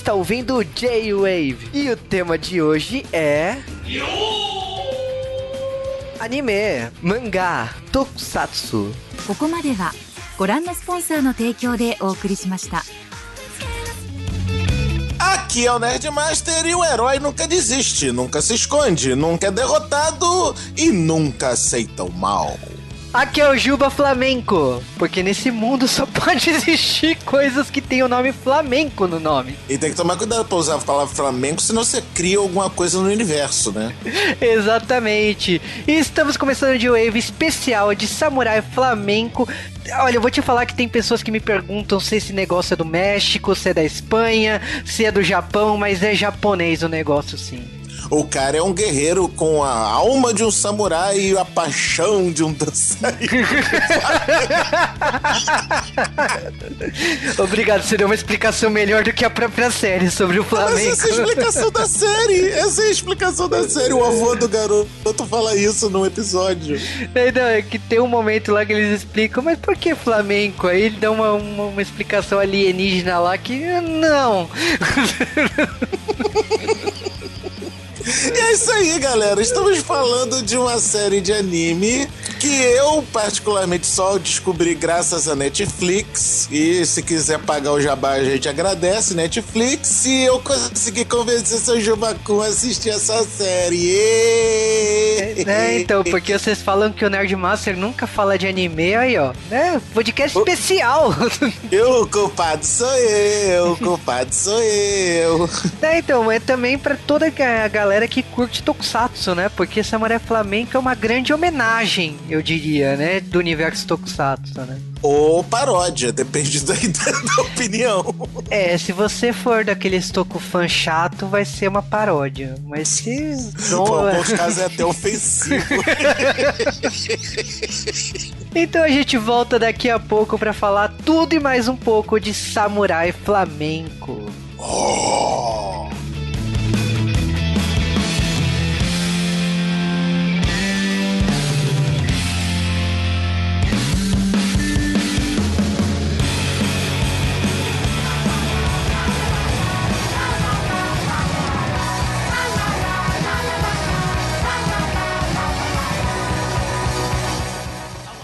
você está ouvindo J-Wave e o tema de hoje é. Anime, mangá, tokusatsu. ここまではご覧のスポンサーの提供でお送りしました。 Aqui é o Nerdmaster e o herói nunca desiste, nunca se esconde, nunca é derrotado e nunca aceita o mal. Aqui é o Juba Flamenco, porque nesse mundo só pode existir coisas que tem o nome flamenco no nome. E tem que tomar cuidado pra usar a palavra flamenco, senão você cria alguma coisa no universo, né? Exatamente. E estamos começando de wave especial de samurai flamenco. Olha, eu vou te falar que tem pessoas que me perguntam se esse negócio é do México, se é da Espanha, se é do Japão, mas é japonês o negócio sim. O cara é um guerreiro com a alma de um samurai e a paixão de um dançarino. Obrigado, você deu uma explicação melhor do que a própria série sobre o Mas Flamengo. essa é a explicação da série. Essa é a explicação da série. O avô do garoto fala isso num episódio. É, não, é que tem um momento lá que eles explicam, mas por que flamenco? Aí ele dá uma, uma, uma explicação alienígena lá que não. E é isso aí, galera. Estamos falando de uma série de anime que eu, particularmente, só descobri graças a Netflix. E se quiser pagar o jabá, a gente agradece, Netflix. E eu consegui convencer seu Jubacum a assistir essa série. Êêêê! É, então, porque vocês falam que o Nerdmaster nunca fala de anime, aí ó, né? Podcast especial. Eu, culpado sou eu, culpado sou eu. é, então, é também pra toda a galera que curte Tokusatsu, né? Porque Samurai Flamenco é uma grande homenagem, eu diria, né? Do universo Tokusatsu, né? Ou paródia, depende da, da opinião. É, se você for daqueles Tokufan chato, vai ser uma paródia. Mas se. Pô, em alguns casos é até ofensivo. Então a gente volta daqui a pouco pra falar tudo e mais um pouco de Samurai Flamenco. Oh.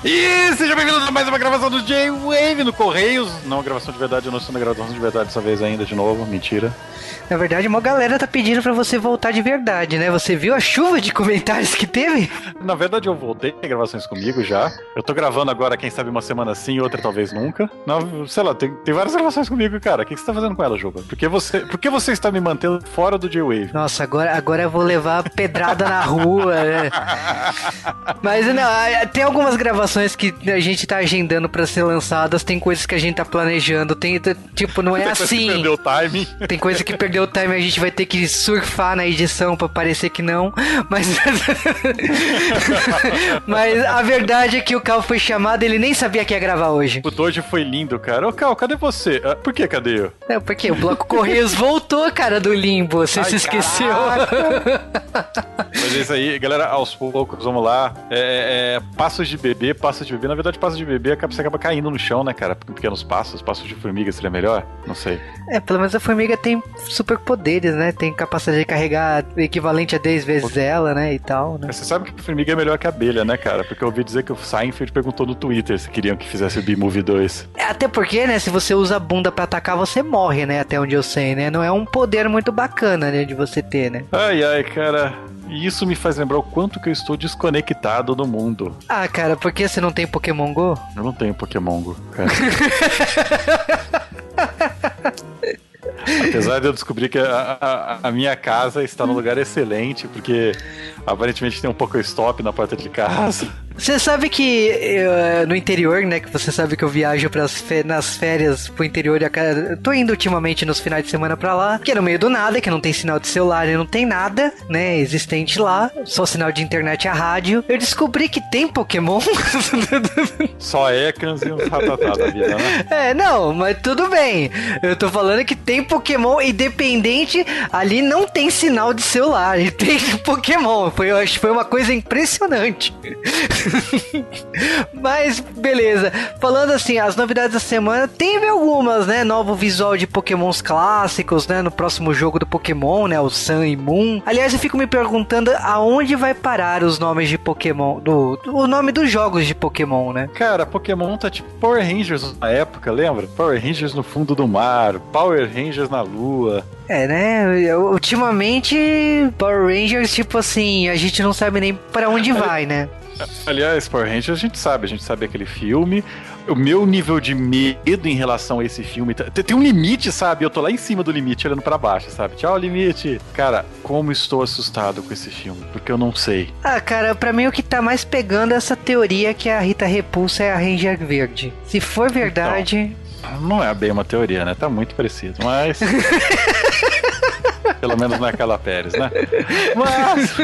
E seja bem-vindo a mais uma gravação do J-Wave no Correios. Não, gravação de verdade, eu não estou na gravação de verdade dessa vez ainda, de novo, mentira. Na verdade, uma galera tá pedindo pra você voltar de verdade, né? Você viu a chuva de comentários que teve? Na verdade, eu voltei a gravações comigo já. Eu tô gravando agora, quem sabe, uma semana sim, outra talvez nunca. Não, sei lá, tem, tem várias gravações comigo, cara. O que, que você tá fazendo com ela, Juba? Por que você, por que você está me mantendo fora do J-Wave? Nossa, agora, agora eu vou levar pedrada na rua, né? Mas não, tem algumas gravações que a gente tá agendando pra ser lançadas, tem coisas que a gente tá planejando, tem, tipo, não é Tem coisa que assim. Perdeu o timing. Tem coisa que perdeu o time, a gente vai ter que surfar na edição pra parecer que não, mas mas a verdade é que o Cal foi chamado, ele nem sabia que ia gravar hoje. O Dojo foi lindo, cara. Ô, Cal, cadê você? Ah, por que, cadê eu? É, porque o Bloco Correios voltou, cara, do limbo, você Ai, se esqueceu. Mas é isso aí, galera, aos poucos, vamos lá. É, é, passos de bebê, passos de bebê. Na verdade, passos de bebê acaba- você acaba caindo no chão, né, cara? Pequenos passos, passos de formiga seria melhor? Não sei. É, pelo menos a formiga tem superpoderes, né? Tem capacidade de carregar equivalente a 10 vezes ela, né? E tal, né? Você sabe que a formiga é melhor que a abelha, né, cara? Porque eu ouvi dizer que o Seinfeld perguntou no Twitter se queriam que fizesse o B-Movie 2. É, Até porque, né? Se você usa a bunda pra atacar, você morre, né? Até onde eu sei, né? Não é um poder muito bacana, né? De você ter, né? Ai, ai, cara. E isso me faz lembrar o quanto que eu estou desconectado do mundo. Ah, cara, por que você não tem Pokémon Go? Eu não tenho Pokémon Go, cara. Apesar de eu descobrir que a, a- a minha casa está num lugar excelente, porque aparentemente tem um Pokéstop na porta de casa. Você sabe que eh, no interior, né? Que você sabe que eu viajo pras nas férias pro interior. e eu Tô indo ultimamente nos finais de semana pra lá, que é no meio do nada, que não tem sinal de celular e não tem nada, né? Existente lá, só sinal de internet e a rádio. Eu descobri que tem Pokémon. Só Ekans e uns ratatá da vida, né? É, não, mas tudo bem. Eu tô falando que tem Pokémon independente, ali não tem sinal de celular, e tem Pokémon. Foi, eu acho que foi uma coisa impressionante. Mas, beleza. Falando assim, as novidades da semana, teve algumas, né? Novo visual de pokémons clássicos, né? No próximo jogo do Pokémon, né? O Sun e Moon. Aliás, eu fico me perguntando aonde vai parar os nomes de Pokémon, do, do o nome dos jogos de Pokémon, né? Cara, Pokémon tá tipo Power Rangers na época, lembra? Power Rangers no fundo do mar, Power Rangers na lua. É, né? Ultimamente, Power Rangers, tipo assim, a gente não sabe nem para onde vai, né? Aliás, Power Rangers a gente sabe, a gente sabe aquele filme. O meu nível de medo em relação a esse filme tem um limite, sabe? Eu tô lá em cima do limite, olhando para baixo, sabe? Tchau, limite. Cara, como estou assustado com esse filme, porque eu não sei. Ah, cara, pra mim o que tá mais pegando é essa teoria que a Rita Repulsa é a Ranger Verde. Se for verdade. Então, não é bem uma teoria, né? Tá muito parecido, mas. Pelo menos naquela Pérez, né? Mas.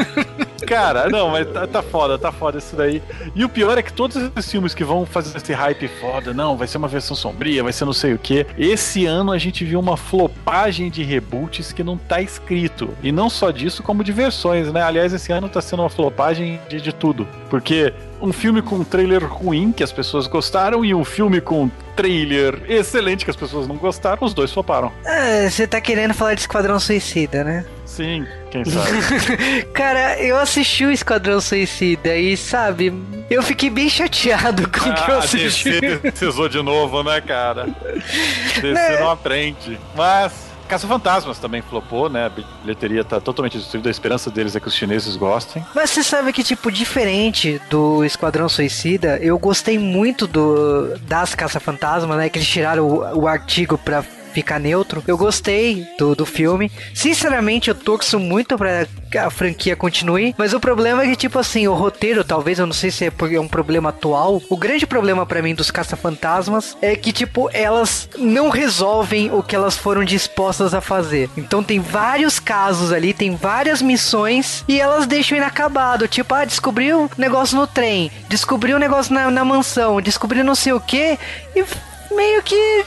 Cara, não, mas tá, tá, foda, tá foda isso daí. E o pior é que todos esses filmes que vão fazer esse hype foda, não, vai ser uma versão sombria, vai ser não sei o que. Esse ano a gente viu uma flopagem de reboots que não tá escrito. E não só disso, como de versões, né? Aliás, esse ano tá sendo uma flopagem de, de tudo. Porque um filme com um trailer ruim que as pessoas gostaram e um filme com um trailer excelente que as pessoas não gostaram, os dois floparam. Ah, você tá querendo falar de Esquadrão Suicida, né? Sim, quem sabe. Cara, eu assisti o Esquadrão Suicida e, sabe, eu fiquei bem chateado com o ah, que eu assisti. DC precisou de novo, né, cara? DC né? não aprende. Mas. Caça Fantasmas também flopou, né? A bilheteria tá totalmente destruída. A esperança deles é que os chineses gostem. Mas você sabe que, tipo, diferente do Esquadrão Suicida, eu gostei muito do das Caça Fantasmas, né? Que eles tiraram o, o artigo pra ficar neutro. Eu gostei do, do filme. Sinceramente, eu torço muito pra a franquia continue. Mas o problema é que, tipo assim, o roteiro, talvez, eu não sei se é é um problema atual. O grande problema para mim dos caça-fantasmas é que, tipo, elas não resolvem o que elas foram dispostas a fazer. Então tem vários casos ali, tem várias missões e elas deixam inacabado. Tipo, ah, descobriu um negócio no trem, descobriu um negócio na, na mansão, descobriu não sei o que e meio que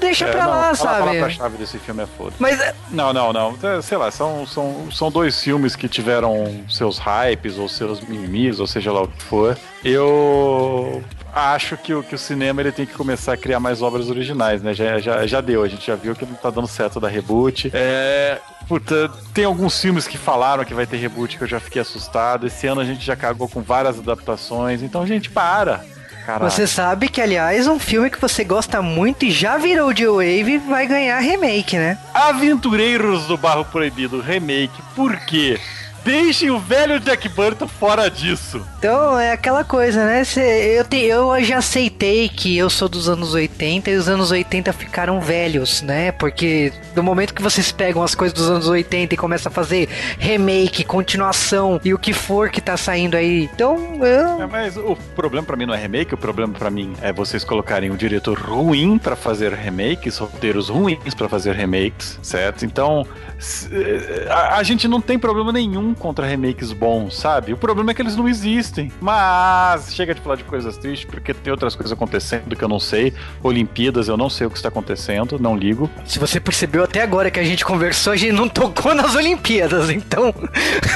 deixa é, pra lá, não, sabe? A palavra-chave desse filme é foda. Mas... Não, não, não. É, sei lá, são, são, são dois filmes que tiveram seus hypes ou seus mimimis, ou seja lá o que for. Eu acho que o, que o cinema ele tem que começar a criar mais obras originais, né? Já, já, já deu, a gente já viu que não tá dando certo da reboot. É. Puta, tem alguns filmes que falaram que vai ter reboot que eu já fiquei assustado. Esse ano a gente já cagou com várias adaptações. Então, gente, para. Caraca. Você sabe que, aliás, um filme que você gosta muito e já virou de Wave vai ganhar remake, né? Aventureiros do Barro Proibido remake. Por quê? Deixem o velho Jack Burton fora disso. Então, é aquela coisa, né? Eu, te, eu já aceitei que eu sou dos anos 80 e os anos 80 ficaram velhos, né? Porque do momento que vocês pegam as coisas dos anos 80 e começam a fazer remake, continuação e o que for que tá saindo aí. Então, eu. É, mas o problema para mim não é remake, o problema para mim é vocês colocarem um diretor ruim para fazer remakes, roteiros ruins para fazer remakes, certo? Então, a, a gente não tem problema nenhum contra remakes bons, sabe? O problema é que eles não existem. Mas chega de falar de coisas tristes, porque tem outras coisas acontecendo que eu não sei. Olimpíadas, eu não sei o que está acontecendo, não ligo. Se você percebeu até agora que a gente conversou, a gente não tocou nas Olimpíadas, então.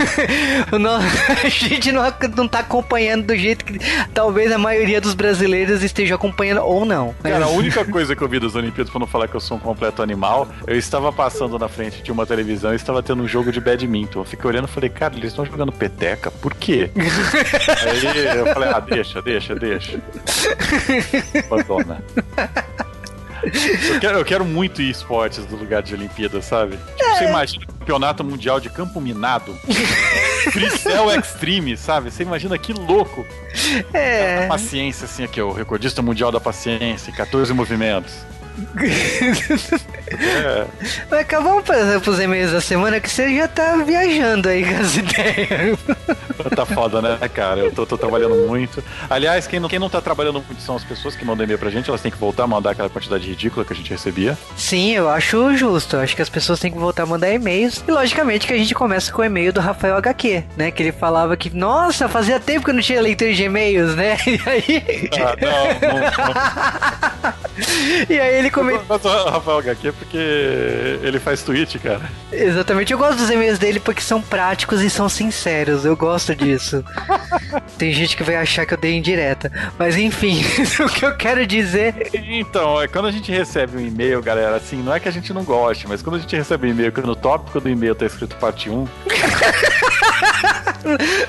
não, a gente não, não tá acompanhando do jeito que talvez a maioria dos brasileiros esteja acompanhando ou não. Cara, a única coisa que eu vi das Olimpíadas, pra não falar que eu sou um completo animal, eu estava passando na frente de uma televisão e estava tendo um jogo de badminton. Eu fiquei olhando e falei, cara, eles estão jogando peteca? Por quê? Aí eu falei, ah, deixa, deixa, deixa. Abandona. Eu quero, eu quero muito ir esportes do lugar de Olimpíada, sabe? Tipo, é. Você imagina campeonato mundial de campo minado, Fricel Extreme, sabe? Você imagina que louco. É. A paciência, assim, aqui, o recordista mundial da paciência, 14 movimentos é. Acabamos para os e-mails da semana que você já tá viajando aí com as ideias. Tá foda, né, cara? Eu tô, tô, trabalhando muito. Aliás, quem não, quem não tá trabalhando muito são as pessoas que mandam e-mail pra gente, elas têm que voltar a mandar aquela quantidade ridícula que a gente recebia. Sim, eu acho justo. Eu acho que as pessoas têm que voltar a mandar e-mails. E logicamente que a gente começa com o e-mail do Rafael HQ, né? Que ele falava que, nossa, fazia tempo que eu não tinha leitura de e-mails, né? E aí. Ah, não, não, não. E aí ele comenta. Mas o Rafael HQ porque ele faz tweet, cara. Exatamente, eu gosto dos e-mails dele porque são práticos e são sinceros. Eu gosto disso. Tem gente que vai achar que eu dei indireta. Mas enfim, o que eu quero dizer. Então, é quando a gente recebe um e-mail, galera, assim, não é que a gente não goste, mas quando a gente recebe um e-mail que no tópico do e-mail tá escrito parte 1.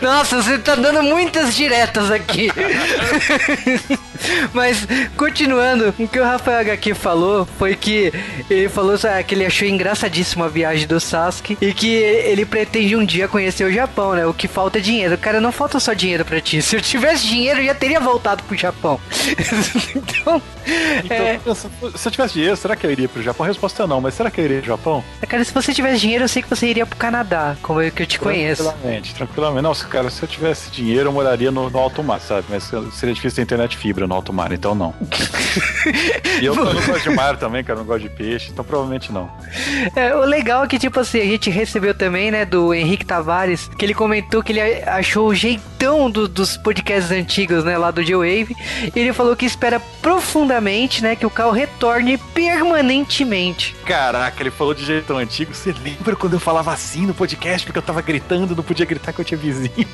Nossa, você tá dando muitas diretas aqui. Mas, continuando, o que o Rafael HQ falou foi que ele falou sabe, que ele achou engraçadíssima a viagem do Sasuke e que ele pretende um dia conhecer o Japão, né? O que falta é dinheiro. Cara, não falta só dinheiro pra ti. Se eu tivesse dinheiro, eu já teria voltado pro Japão. então, Então, é, se se eu tivesse dinheiro, será que eu iria pro Japão? A resposta é não, mas será que eu iria pro Japão? cara, se você tivesse dinheiro, eu sei que você iria pro Canadá, como eu que eu te conheço. Tranquilamente, tranquilamente. Não, se- cara, se eu tivesse dinheiro, eu moraria no, no alto mar, sabe? Mas seria difícil ter internet fibra no alto mar, então não. e eu, eu não gosto de mar também, cara, eu não gosto de peixe, então provavelmente não. É, o legal é que, tipo assim, a gente recebeu também, né, do Henrique Tavares, que ele comentou que ele achou o jeitão do- dos podcasts antigos, né, lá do G-Wave. E ele falou que espera profundamente, né, que o carro retorne permanentemente. Caraca, ele falou de jeito tão antigo. Você lembra quando eu falava assim no podcast porque eu tava gritando, não podia gritar que eu tinha vizinho?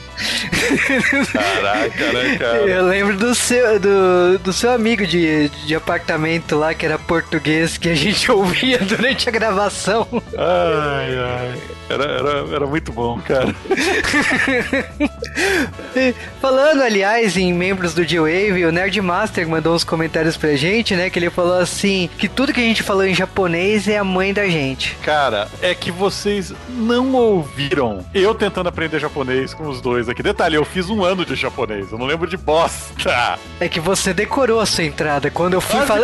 Caraca, né, cara? Eu lembro do seu, do, do seu amigo de, de apartamento lá, que era português, que a gente ouvia durante a gravação. Ai, ai. Era, era, era muito bom, cara. Falando, aliás, em membros do G-Wave, o Nerdmaster mandou uns comentários pra gente, né? Que ele falou assim: que tudo que a gente falou em japonês é a mãe da gente. Cara, é que vocês não ouviram eu tentando aprender japonês com os dois aqui. Detalhe, eu fiz um ano de japonês, eu não lembro de bosta. É que você decorou a sua entrada. Quando eu fui fazer.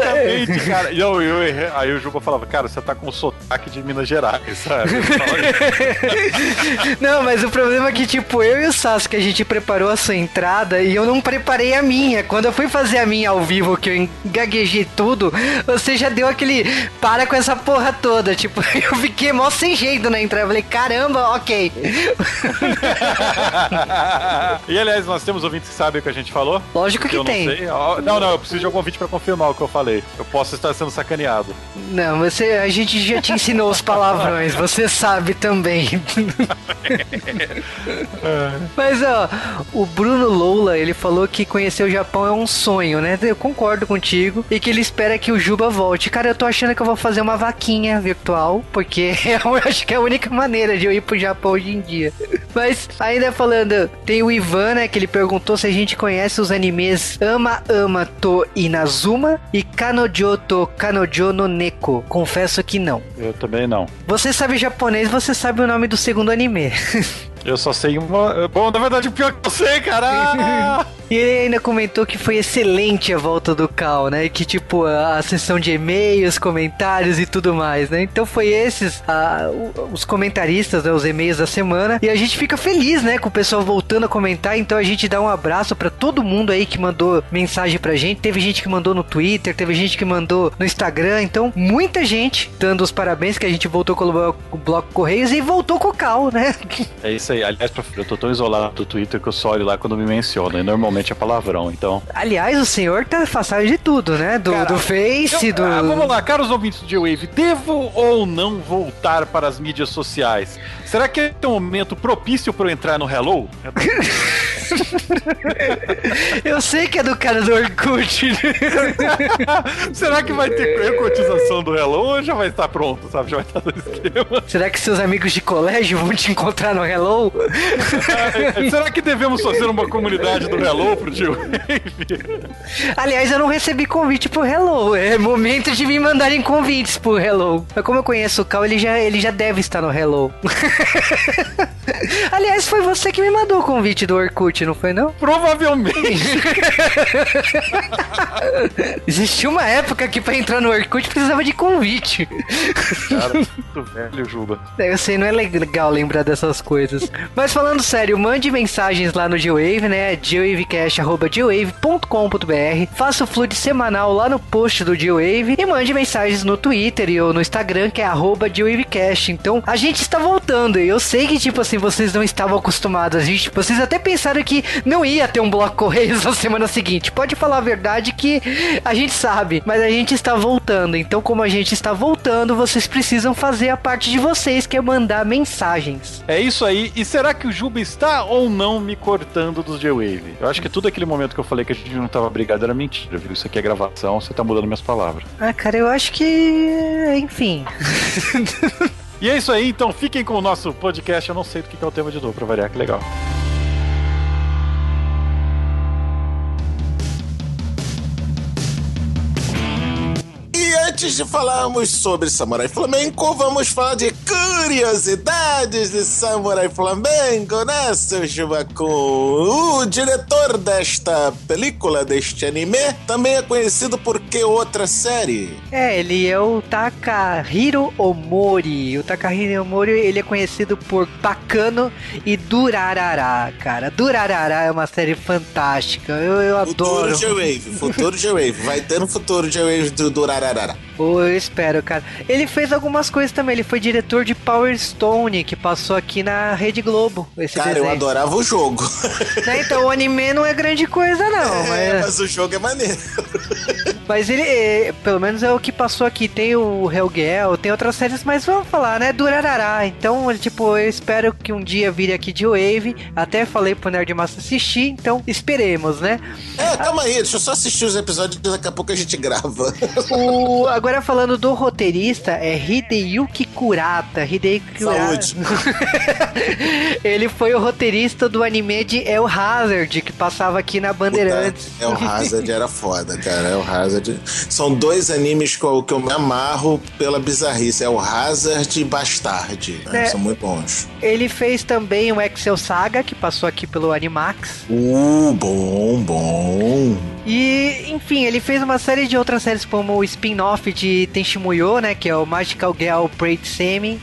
Cara. E eu, eu errei- aí o Juba falava, cara, você tá com sotaque de Minas Gerais, sabe? Eu Não, mas o problema é que, tipo, eu e o Sasuke, a gente preparou a sua entrada e eu não preparei a minha. Quando eu fui fazer a minha ao vivo, que eu engaguejei tudo, você já deu aquele para com essa porra toda. Tipo, eu fiquei mó sem jeito na entrada. Eu falei, caramba, ok. E aliás, nós temos ouvintes que sabem o que a gente falou? Lógico que eu tem. Não, não, não, eu preciso de algum ouvinte pra confirmar o que eu falei. Eu posso estar sendo sacaneado. Não, você, a gente já te ensinou os palavrões, você sabe também. Mas ó, o Bruno Loula, ele falou que conhecer o Japão é um sonho, né? Eu concordo contigo e que ele espera que o Juba volte. Cara, eu tô achando que eu vou fazer uma vaquinha virtual, porque eu acho que é a única maneira de eu ir pro Japão hoje em dia. Mas ainda falando, tem o Ivan, né, que ele perguntou se a gente conhece os animes Ama Ama to Inazuma e Kanojo to Kanojo no Neko. Confesso que não. Eu também não. Você sabe japonês, você sabe o nome do segundo anime. Eu só sei uma. Bom, na verdade, o pior que eu sei, cara! E ele ainda comentou que foi excelente a volta do Cal, né? Que, tipo, a, a sessão de e-mails, comentários e tudo mais, né? Então foi esses o- os comentaristas, né? Os e-mails da semana. E a gente fica feliz, né? Com o pessoal voltando a comentar. Então a gente dá um abraço pra todo mundo aí que mandou mensagem pra gente. Teve gente que mandou no Twitter, teve gente que mandou no Instagram. Então, muita gente dando os parabéns que a gente voltou com o Bloco- o Bloco Correios e voltou com o Cal, né? É isso aí. Aliás, eu tô tão isolado do Twitter que eu só olho lá quando me mencionam. E normalmente é palavrão, então. Aliás, o senhor tá afastado de tudo, né? Do, Cara, do Face, Eu- do. ah, vamos lá, caros ouvintes do G-Wave, devo ou não voltar para as mídias sociais? Será que é um momento propício para eu entrar no Hello? Eu sei que é do cara do Orkut. Será que vai ter cotização do Hello ou já vai estar pronto, sabe? Já vai estar no esquema. Será que seus amigos de colégio vão te encontrar no Hello? Será que devemos fazer uma comunidade do Hello pro G-Wave? Aliás, eu não recebi convite pro Hello. É momento de me mandarem convites pro Hello. Mas como eu conheço o Cal, ele já, ele já deve estar no Hello. Aliás, foi você que me mandou o convite do Orkut, não foi não? Provavelmente. Existia uma época que pra entrar no Orkut precisava de convite. Cara, muito velho, Juba. Eu sei, não é legal lembrar dessas coisas. Mas falando sério, mande mensagens lá no G-Wave, né? gwavecast.gwave.com.br Faça o flood semanal lá no post do G-Wave e mande mensagens no Twitter e ou no Instagram, que é arroba GWavecast. Então, a gente está voltando. E eu sei que, tipo assim, vocês não estavam acostumados. A gente, vocês até pensaram que que não ia ter um bloco Correios na semana seguinte. Pode falar a verdade que a gente sabe, mas a gente está voltando. Então, como a gente está voltando, vocês precisam fazer a parte de vocês, que é mandar mensagens. É isso aí. E será que o Juba está ou não me cortando dos J-Wave? Eu acho que tudo aquele momento que eu falei que a gente não tava brigado era mentira, viu? Isso aqui é gravação, você tá mudando minhas palavras. Ah, cara, eu acho que. Enfim. E é isso aí, então fiquem com o nosso podcast. Eu não sei do que é o tema de novo, pra variar, que legal. Antes de falarmos sobre Samurai Flamenco, vamos falar de curiosidades de Samurai Flamenco, né, seu Chubacum? O diretor desta película, deste anime, também é conhecido por que outra série? É, ele é o Takahiro Omori. O Takahiro Omori, ele é conhecido por Bacano e Durarara, cara. Durarara é uma série fantástica. Eu, eu adoro. Futuro J-Wave, futuro J-Wave. Vai ter no futuro J-Wave do Durararara. Pô, eu espero, cara. Ele fez algumas coisas também. Ele foi diretor de Power Stone, que passou aqui na Rede Globo. Esse Cara, desenho. eu adorava o jogo. Né, Então, o anime não é grande coisa, não. É, mas... mas o jogo é maneiro. Mas ele, é, pelo menos é o que passou aqui. Tem o Hellgale, tem outras séries, mas vamos falar, né? Durarará. Então, ele, tipo, eu espero que um dia vire aqui de Wave. Até falei pro Nerdmaster assistir, então esperemos, né? É, calma aí, deixa eu só assistir os episódios e daqui a pouco a gente grava. O, agora falando do roteirista, é Hideyuki Kurata. Hideyuki Kurata. Saúde. ele foi o roteirista do anime de El Hazard, que passava aqui na Bandeirantes. O Hazard era foda, cara. É o Hazard. São dois animes que eu, que eu me amarro pela bizarrice. É o Hazard e Bastard. É. São muito bons. Ele fez também o Excel Saga, que passou aqui pelo Animax. Uh, bom, bom. E, enfim, ele fez uma série de outras séries como o spin-off de Tenchimuyo, né, que é o Magical Girl Braid Semi.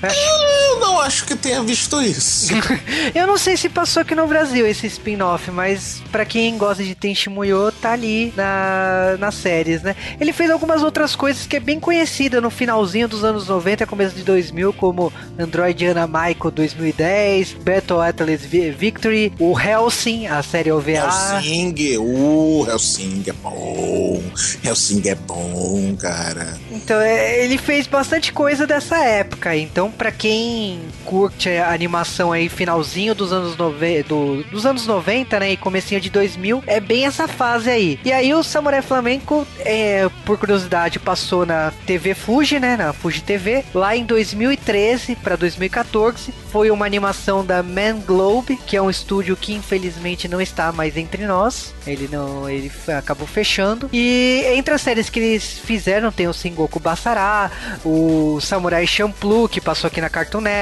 Eu não acho que tenha visto isso. Eu não sei se passou aqui no Brasil esse spin-off, mas pra quem gosta de Tenchimuyo, tá ali na, nas séries, né? Ele fez algumas outras coisas que é bem conhecida no finalzinho dos anos 90, começo de 2000, como Android Anna Michael 2010, Battle Atlas Vi- Victory, o Helsing, a série OVA. Helsing, uh, Helsing é bom. Helsing é bom, cara. Então, é, ele fez bastante coisa dessa época. Então, pra quem curte a animação aí, finalzinho dos anos, nove... do- dos anos 90, né? E comecinho de 2000, é bem essa fase aí. E aí, o Samurai Flamenco, é, por curiosidade, passou na TV Fuji, né? Na Fuji TV, lá em 2013 pra 2014. Foi uma animação da Man Globe, que é um estúdio que infelizmente não está mais entre nós. Ele não, ele acabou fechando. E entre as séries que eles fizeram tem o Sengoku Basara, o Samurai Champloo que passou aqui na Cartoon Network.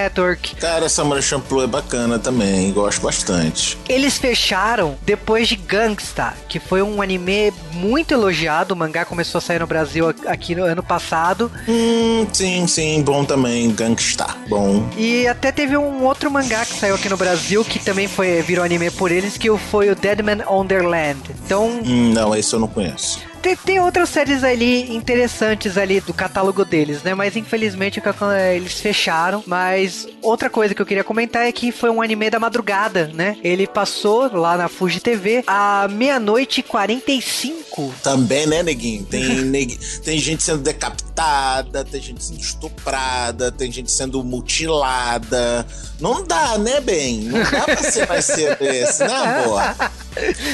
Cara, Samurai Champloo é bacana também, gosto bastante. Eles fecharam depois de Gangsta, que foi um anime muito elogiado. O mangá começou a sair no Brasil aqui no ano passado. Hum, sim, sim, bom também, Gangsta, bom. E até teve um outro mangá que saiu aqui no Brasil que também foi virou anime por eles, que foi o Deadman Wonderland. Então, Hum, não, esse eu não conheço. Tem, tem outras séries ali interessantes ali do catálogo deles, né? Mas infelizmente é, eles fecharam. Mas outra coisa que eu queria comentar é que foi um anime da madrugada, né? Ele passou lá na Fuji TV à meia-noite e 45. Também, né, neguinho? Tem, neg... tem gente sendo decapitada, tem gente sendo estuprada, tem gente sendo mutilada. Não dá, né, bem? Não dá pra ser mais cedo esse, né, amor?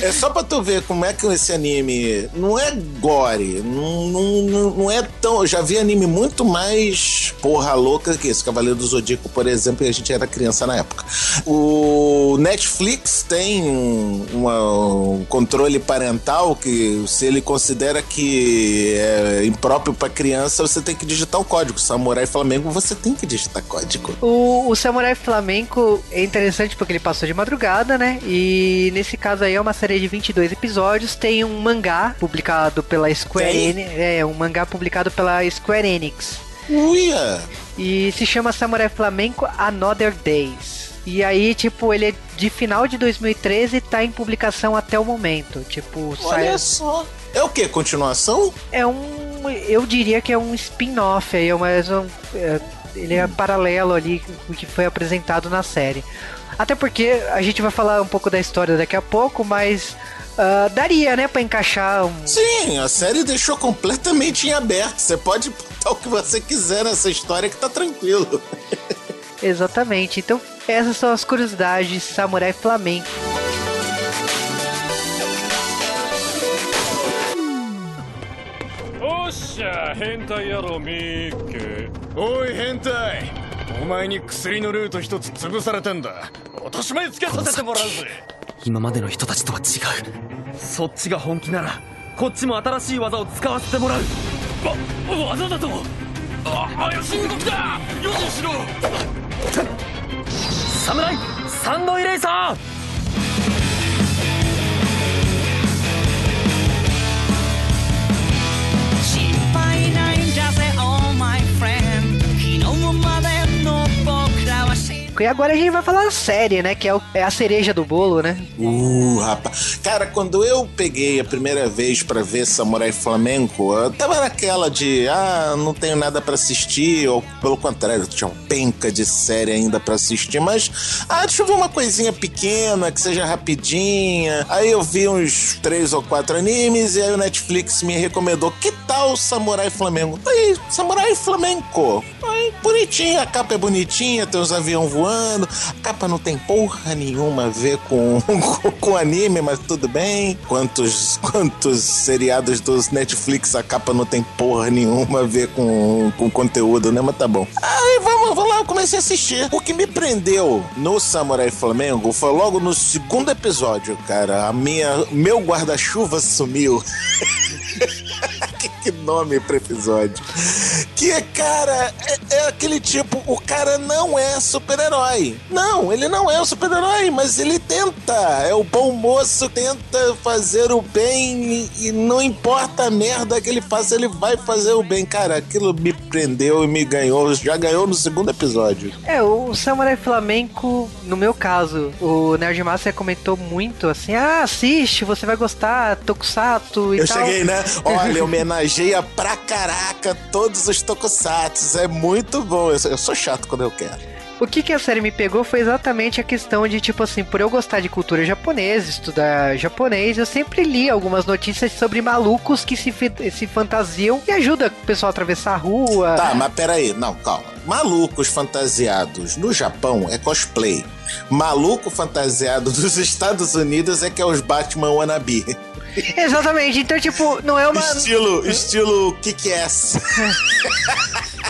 É só pra tu ver como é que esse anime não é gore, não, não, não, é tão. Eu já vi anime muito mais porra louca que esse. Cavaleiro do Zodíaco, por exemplo, e a gente era criança na época. O Netflix tem um, uma- um controle parental que, se ele considera que é impróprio pra criança, você tem que digitar o código. Samurai Flamengo, você tem que digitar código. O, o Samurai Flamenco é interessante porque ele passou de madrugada, né? E nesse caso aí é uma série de 22 episódios. Tem um mangá publicado pela Square? Enix. É, um mangá publicado pela Square Enix. Uia! E se chama Samurai Flamenco Another Days. E aí, tipo, ele é de final de 2013 e tá em publicação até o momento. Tipo, sai. Olha só. É o que? Continuação? É um. Eu diria que é um spin-off aí, é mais um. é, ele é paralelo ali com o que foi apresentado na série. Até porque a gente vai falar um pouco da história daqui a pouco, mas uh, daria, né, para encaixar um... Sim, a série deixou completamente em aberto. Você pode botar o que você quiser nessa história que tá tranquilo. Exatamente. Então, essas são as curiosidades de Samurai Flamengo. しゃ変態野郎ミック。おい変態。お前に薬のルート一つ潰されてんだ。落とし前つけさせてもらうぜ。今までの人たちとは違う。そっちが本気ならこっちも新しい技を使わせてもらう。わ技だと。あ怪しい動きだよししろ侍サンドイレイサー E agora a gente vai falar série, né? Que é, o, é a cereja do bolo, né? Uh, rapaz. Cara, quando eu peguei a primeira vez para ver Samurai Flamenco, eu tava naquela de, ah, não tenho nada para assistir, ou pelo contrário, tinha uma penca de série ainda para assistir, mas, ah, deixa eu ver uma coisinha pequena, que seja rapidinha. Aí eu vi uns três ou quatro animes, e aí o Netflix me recomendou, que tal Samurai Flamengo? Aí, Samurai Flamenco. Aí, bonitinha, a capa é bonitinha, tem os aviões voando A capa não tem porra nenhuma a ver com, com, anime, mas tudo bem. Quantos, quantos seriados dos Netflix a capa não tem porra nenhuma a ver com, com conteúdo, né? Mas tá bom. Aí vamos, vamos lá, eu comecei a assistir. O que me prendeu no Samurai Flamengo foi logo no segundo episódio, cara. A minha, meu guarda-chuva sumiu. que nome pro episódio. Que, cara, é, é, aquele tipo, o cara não é super-herói. Não, ele não é um super-herói, mas ele tenta. É o bom moço, tenta fazer o bem e, e não importa a merda que ele faça, ele vai fazer o bem. Cara, aquilo me prendeu e me ganhou. Já ganhou no segundo episódio. É, o Samurai Flamenco, no meu caso, o Nerd Master comentou muito assim: ah, assiste, você vai gostar, Tokusatsu e eu tal. Eu cheguei, né? Olha, homenagem pra caraca todos os tokusatsu. É muito bom. Eu sou, eu sou chato quando eu quero. O que, que a série me pegou foi exatamente a questão de, tipo assim, por eu gostar de cultura japonesa, estudar japonês, eu sempre li algumas notícias sobre malucos que se, se fantasiam e ajuda o pessoal a atravessar a rua. Tá, mas peraí, não, calma. Malucos fantasiados no Japão é cosplay. Maluco fantasiado dos Estados Unidos é que é os Batman wannabe. Exatamente, então, tipo, não é uma. Estilo, estilo kick-ass.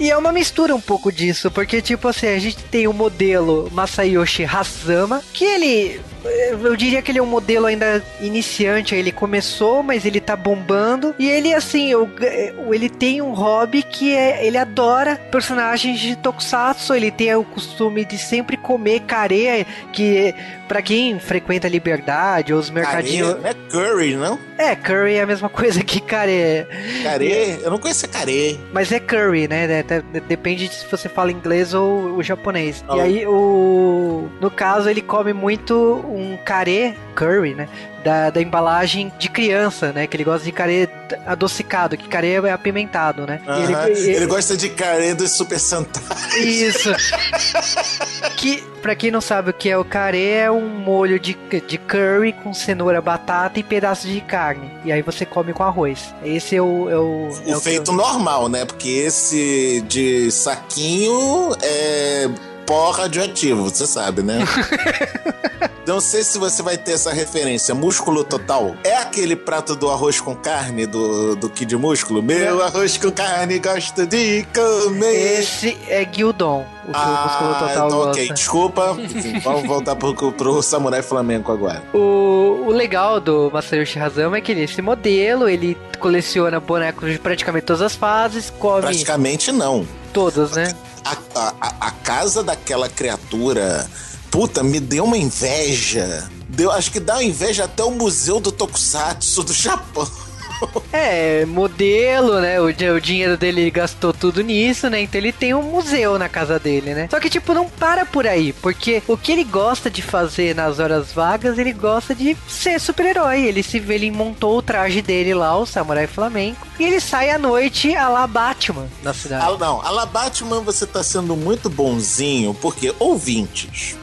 E é uma mistura um pouco disso, porque, tipo assim, a gente tem o modelo Masayoshi Hasama, que ele eu diria que ele é um modelo ainda iniciante. Ele começou, mas ele tá bombando. E ele, assim, ele tem um hobby que é. Ele adora personagens de Tokusatsu. Ele tem o costume de sempre comer care, que para quem frequenta a Liberdade ou os mercadinhos. Care, é curry, não? É, curry é a mesma coisa que care. Care? Eu não conheço care. Mas é curry, né? Depende de se você fala inglês ou o japonês. Oh. E aí, o. No caso, ele come muito um carê curry, né? Da, da embalagem de criança, né? Que ele gosta de carê adocicado, que carê é apimentado, né? Uh -huh. ele, ele, ele, gosta de carê do Super Sentai. Isso. que, pra quem não sabe o que é o carê, é um molho de, de curry com cenoura, batata e pedaços de carne. E aí você come com arroz. Esse é o. É o, o é feito o normal, né? Porque esse de saquinho é pó radioativo, você sabe, né? Não sei se você vai ter essa referência. Músculo total. É aquele prato do arroz com carne do, do Kid Músculo? Meu é. arroz com carne gosto de comer. Esse é Gildon. O ah, Músculo Total então, ok, gosta. desculpa. Vamos voltar pro, pro Samurai Flamenco agora. O, o legal do Masayoshi Hazama é que ele, esse modelo, ele coleciona bonecos de praticamente todas as fases, come... Praticamente não. Todas, né? A, a, a casa daquela criatura, puta, me deu uma inveja. Deu, acho que dá inveja até o Museu do Tokusatsu do Japão. É, modelo, né? O, o dinheiro dele ele gastou tudo nisso, né? Então ele tem um museu na casa dele, né? Só que, tipo, não para por aí, porque o que ele gosta de fazer nas horas vagas, ele gosta de ser super-herói. Ele se ele montou o traje dele lá, o Samurai Flamenco, e ele sai à noite a la Batman na cidade. Ah, não, a la Batman você tá sendo muito bonzinho, porque ouvintes.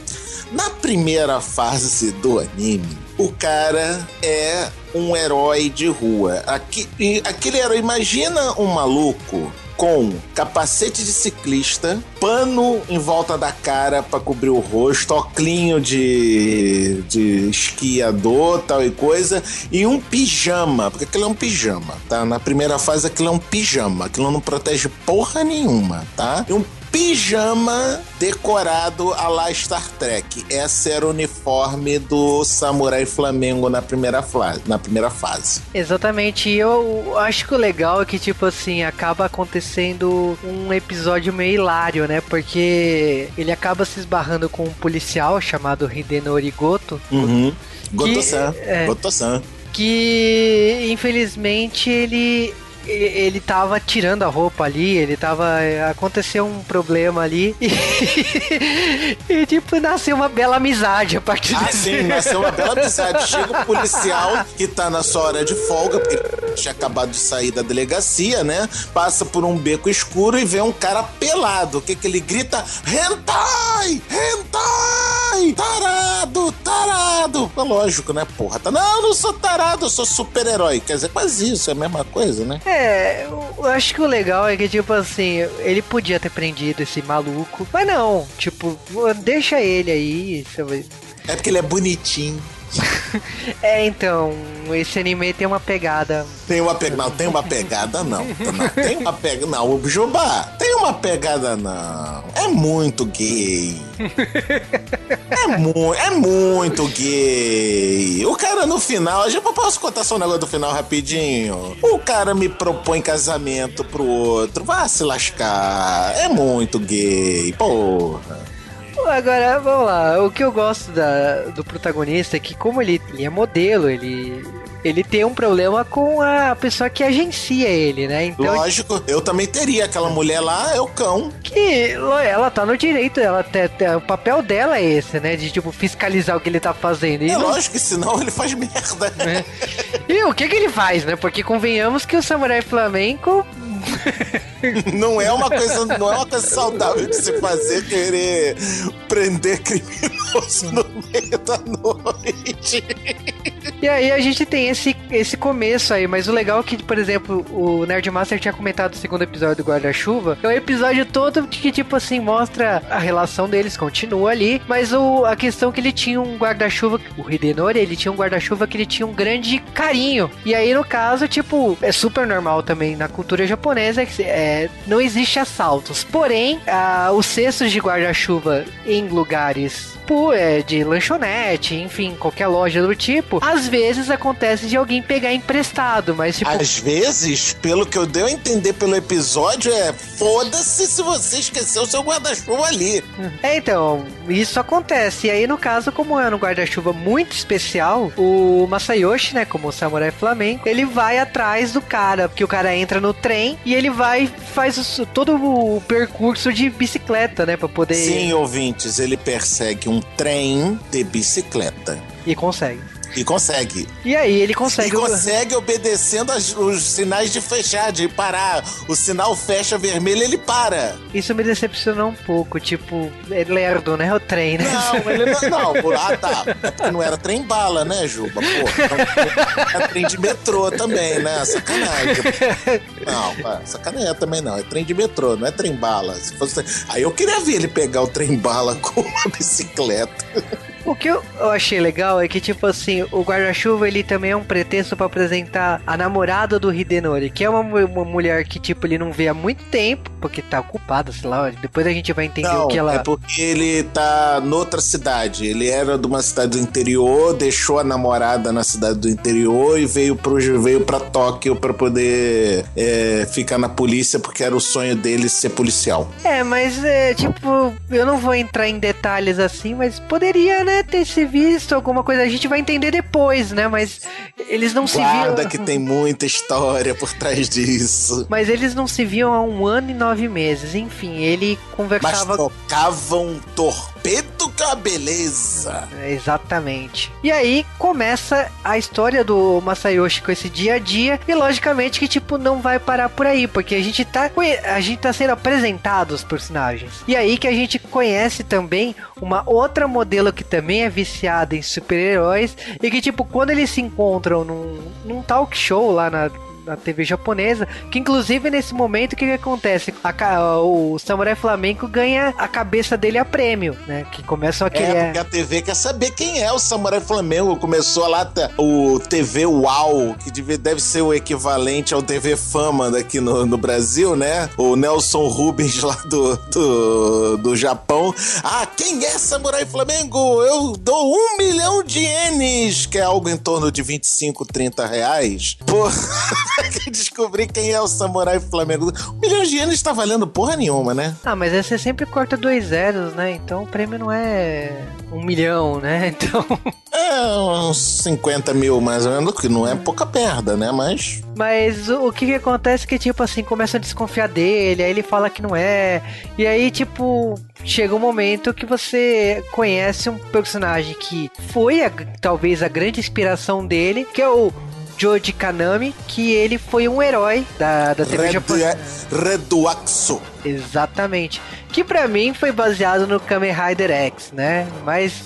Na primeira fase do anime, o cara é um herói de rua. Aqui, aquele herói, imagina um maluco com capacete de ciclista, pano em volta da cara para cobrir o rosto, oclinho de, de esquiador, tal e coisa, e um pijama, porque aquilo é um pijama, tá? Na primeira fase aquilo é um pijama, aquilo não protege porra nenhuma, tá? E um pijama decorado a la Star Trek. Esse era o uniforme do Samurai Flamengo na primeira, fase, na primeira fase. Exatamente. E eu acho que o legal é que, tipo assim, acaba acontecendo um episódio meio hilário, né? Porque ele acaba se esbarrando com um policial chamado Hidenori Goto. Uhum. Goto-san. É, Goto-san. Que, infelizmente, ele ele tava tirando a roupa ali, ele tava. Aconteceu um problema ali e, e tipo, nasceu uma bela amizade a partir ah, desse... sim, nasceu uma bela amizade. Chega o policial que tá na sua hora de folga, porque tinha acabado de sair da delegacia, né? Passa por um beco escuro e vê um cara pelado. O que que ele grita? Hentai! Hentai! Tarado! Tarado! É lógico, né, porra? Tá, não, não sou tarado, eu sou super-herói. Quer dizer, quase isso, é a mesma coisa, né? É, é, eu acho que o legal é que, tipo assim, ele podia ter prendido esse maluco, mas não, tipo, deixa ele aí, sabe? É porque ele é bonitinho. É, então, esse anime tem uma pegada. Tem uma pegada. Não, tem uma pegada, não. Não, tem uma pegada. Não, o Jubá, tem uma pegada, não. É muito gay. É, mu é muito gay. O cara no final. Eu posso contar só um negócio do final rapidinho? O cara me propõe casamento pro outro. Vá se lascar. É muito gay. Porra. Agora, vamos lá. O que eu gosto da, do protagonista é que, como ele, ele é modelo, ele ele tem um problema com a pessoa que agencia ele, né? Então, Lógico, eu também teria. Aquela mulher lá é o cão. Que ela tá no direito, ela o papel dela é esse, né? De tipo fiscalizar o que ele tá fazendo. E é não... lógico que senão ele faz merda. É. E o que que ele faz, né? Porque convenhamos que o samurai flamenco não é uma coisa, não é uma coisa saudável de se fazer querer prender criminoso no meio da noite. E aí a gente tem esse, esse começo aí, mas o legal é que, por exemplo, o Nerdmaster tinha comentado no segundo episódio do Guarda-Chuva, é o episódio todo que, tipo assim, mostra a relação deles, continua ali, mas o, a questão é que ele tinha um guarda-chuva, o Hidenori, ele tinha um guarda-chuva que ele tinha um grande carinho. E aí, no caso, tipo, é super normal também na cultura japonesa, é, não existe assaltos. Porém, a, os cestos de guarda-chuva em lugares tipo é, de lanchonete, enfim, qualquer loja do tipo, às vezes acontece de alguém pegar emprestado, mas tipo. Às vezes, pelo que eu dei a entender pelo episódio, é foda-se se você esqueceu o seu guarda-chuva ali. É, então, isso acontece. E aí, no caso, como é um guarda-chuva muito especial, o Masayoshi, né, como o Samurai Flamengo, ele vai atrás do cara, porque o cara entra no trem e ele vai, faz todo o percurso de bicicleta, né, pra poder. Sim, ouvintes, ele persegue um um trem de bicicleta. E consegue. E consegue. E aí ele consegue. E consegue obedecendo as, os sinais de fechar, de parar. O sinal fecha vermelho, ele para. Isso me decepcionou um pouco. Tipo, é lerdo, né? O trem, né? Não, ele não. não ah, tá. É porque não era trem bala, né, Juba? Pô, é trem de metrô também, né? Sacanagem. Não, sacanagem também não. É trem de metrô, não é trem bala. Se fosse... Aí eu queria ver ele pegar o trem bala com uma bicicleta. O que eu achei legal é que, tipo assim, o guarda-chuva ele também é um pretexto para apresentar a namorada do Hidenori, que é uma, uma mulher que, tipo, ele não vê há muito tempo, porque tá ocupada, sei lá. Depois a gente vai entender Não, o que ela. é porque ele tá noutra cidade. Ele era de uma cidade do interior, deixou a namorada na cidade do interior e veio, pro, veio pra Tóquio pra poder é, ficar na polícia, porque era o sonho dele ser policial. É, mas é tipo, eu não vou entrar em detalhes assim, mas poderia, né, ter se visto alguma coisa. A gente vai entender depois, né? Mas eles não se Guarda viam. que tem muita história por trás disso. Mas eles não se viam há um ano e nove meses. Enfim, ele Mas conversava. trocavam um torpedo com a beleza. É, Exatamente. E aí começa a história do Masayoshi com esse dia a dia e logicamente que tipo não vai parar por aí, porque a gente tá a gente tá sendo apresentado os personagens. E aí que a gente conhece também uma outra modelo que também é viciada em super-heróis e que tipo quando eles se encontram num, num talk show lá na na TV japonesa, que inclusive nesse momento o que, que acontece? A o Samurai Flamengo ganha a cabeça dele a prêmio, né? Que começam a É, querer. porque a TV quer saber quem é o Samurai Flamengo. Começou lá o TV UAU, que deve, ser o equivalente ao TV Fama daqui no, no Brasil, né? O Nelson Rubens lá do, do, do Japão. Ah, quem é Samurai Flamengo? Eu dou um milhão de ienes, que é algo em torno de 25, 30 reais. Pô, que descobri quem é o Samurai Flamengo. Um milhão de ienes tá valendo porra nenhuma, né? Ah, mas aí você sempre corta dois zeros, né? Então o prêmio não é um milhão, né? Então. É, uns 50 mil mais ou menos, que não é pouca perda, né? Mas. Mas o, que que acontece é que, tipo assim, começam a desconfiar dele, aí ele fala que não é. E aí, tipo, chega um momento que você conhece um personagem que foi a- talvez a grande inspiração dele, que é o Joji Kanami, que ele foi um herói da, da TV Redu japonesa. Reduaxo. Exatamente. Que pra mim foi baseado no Kamen Rider X, né? Mas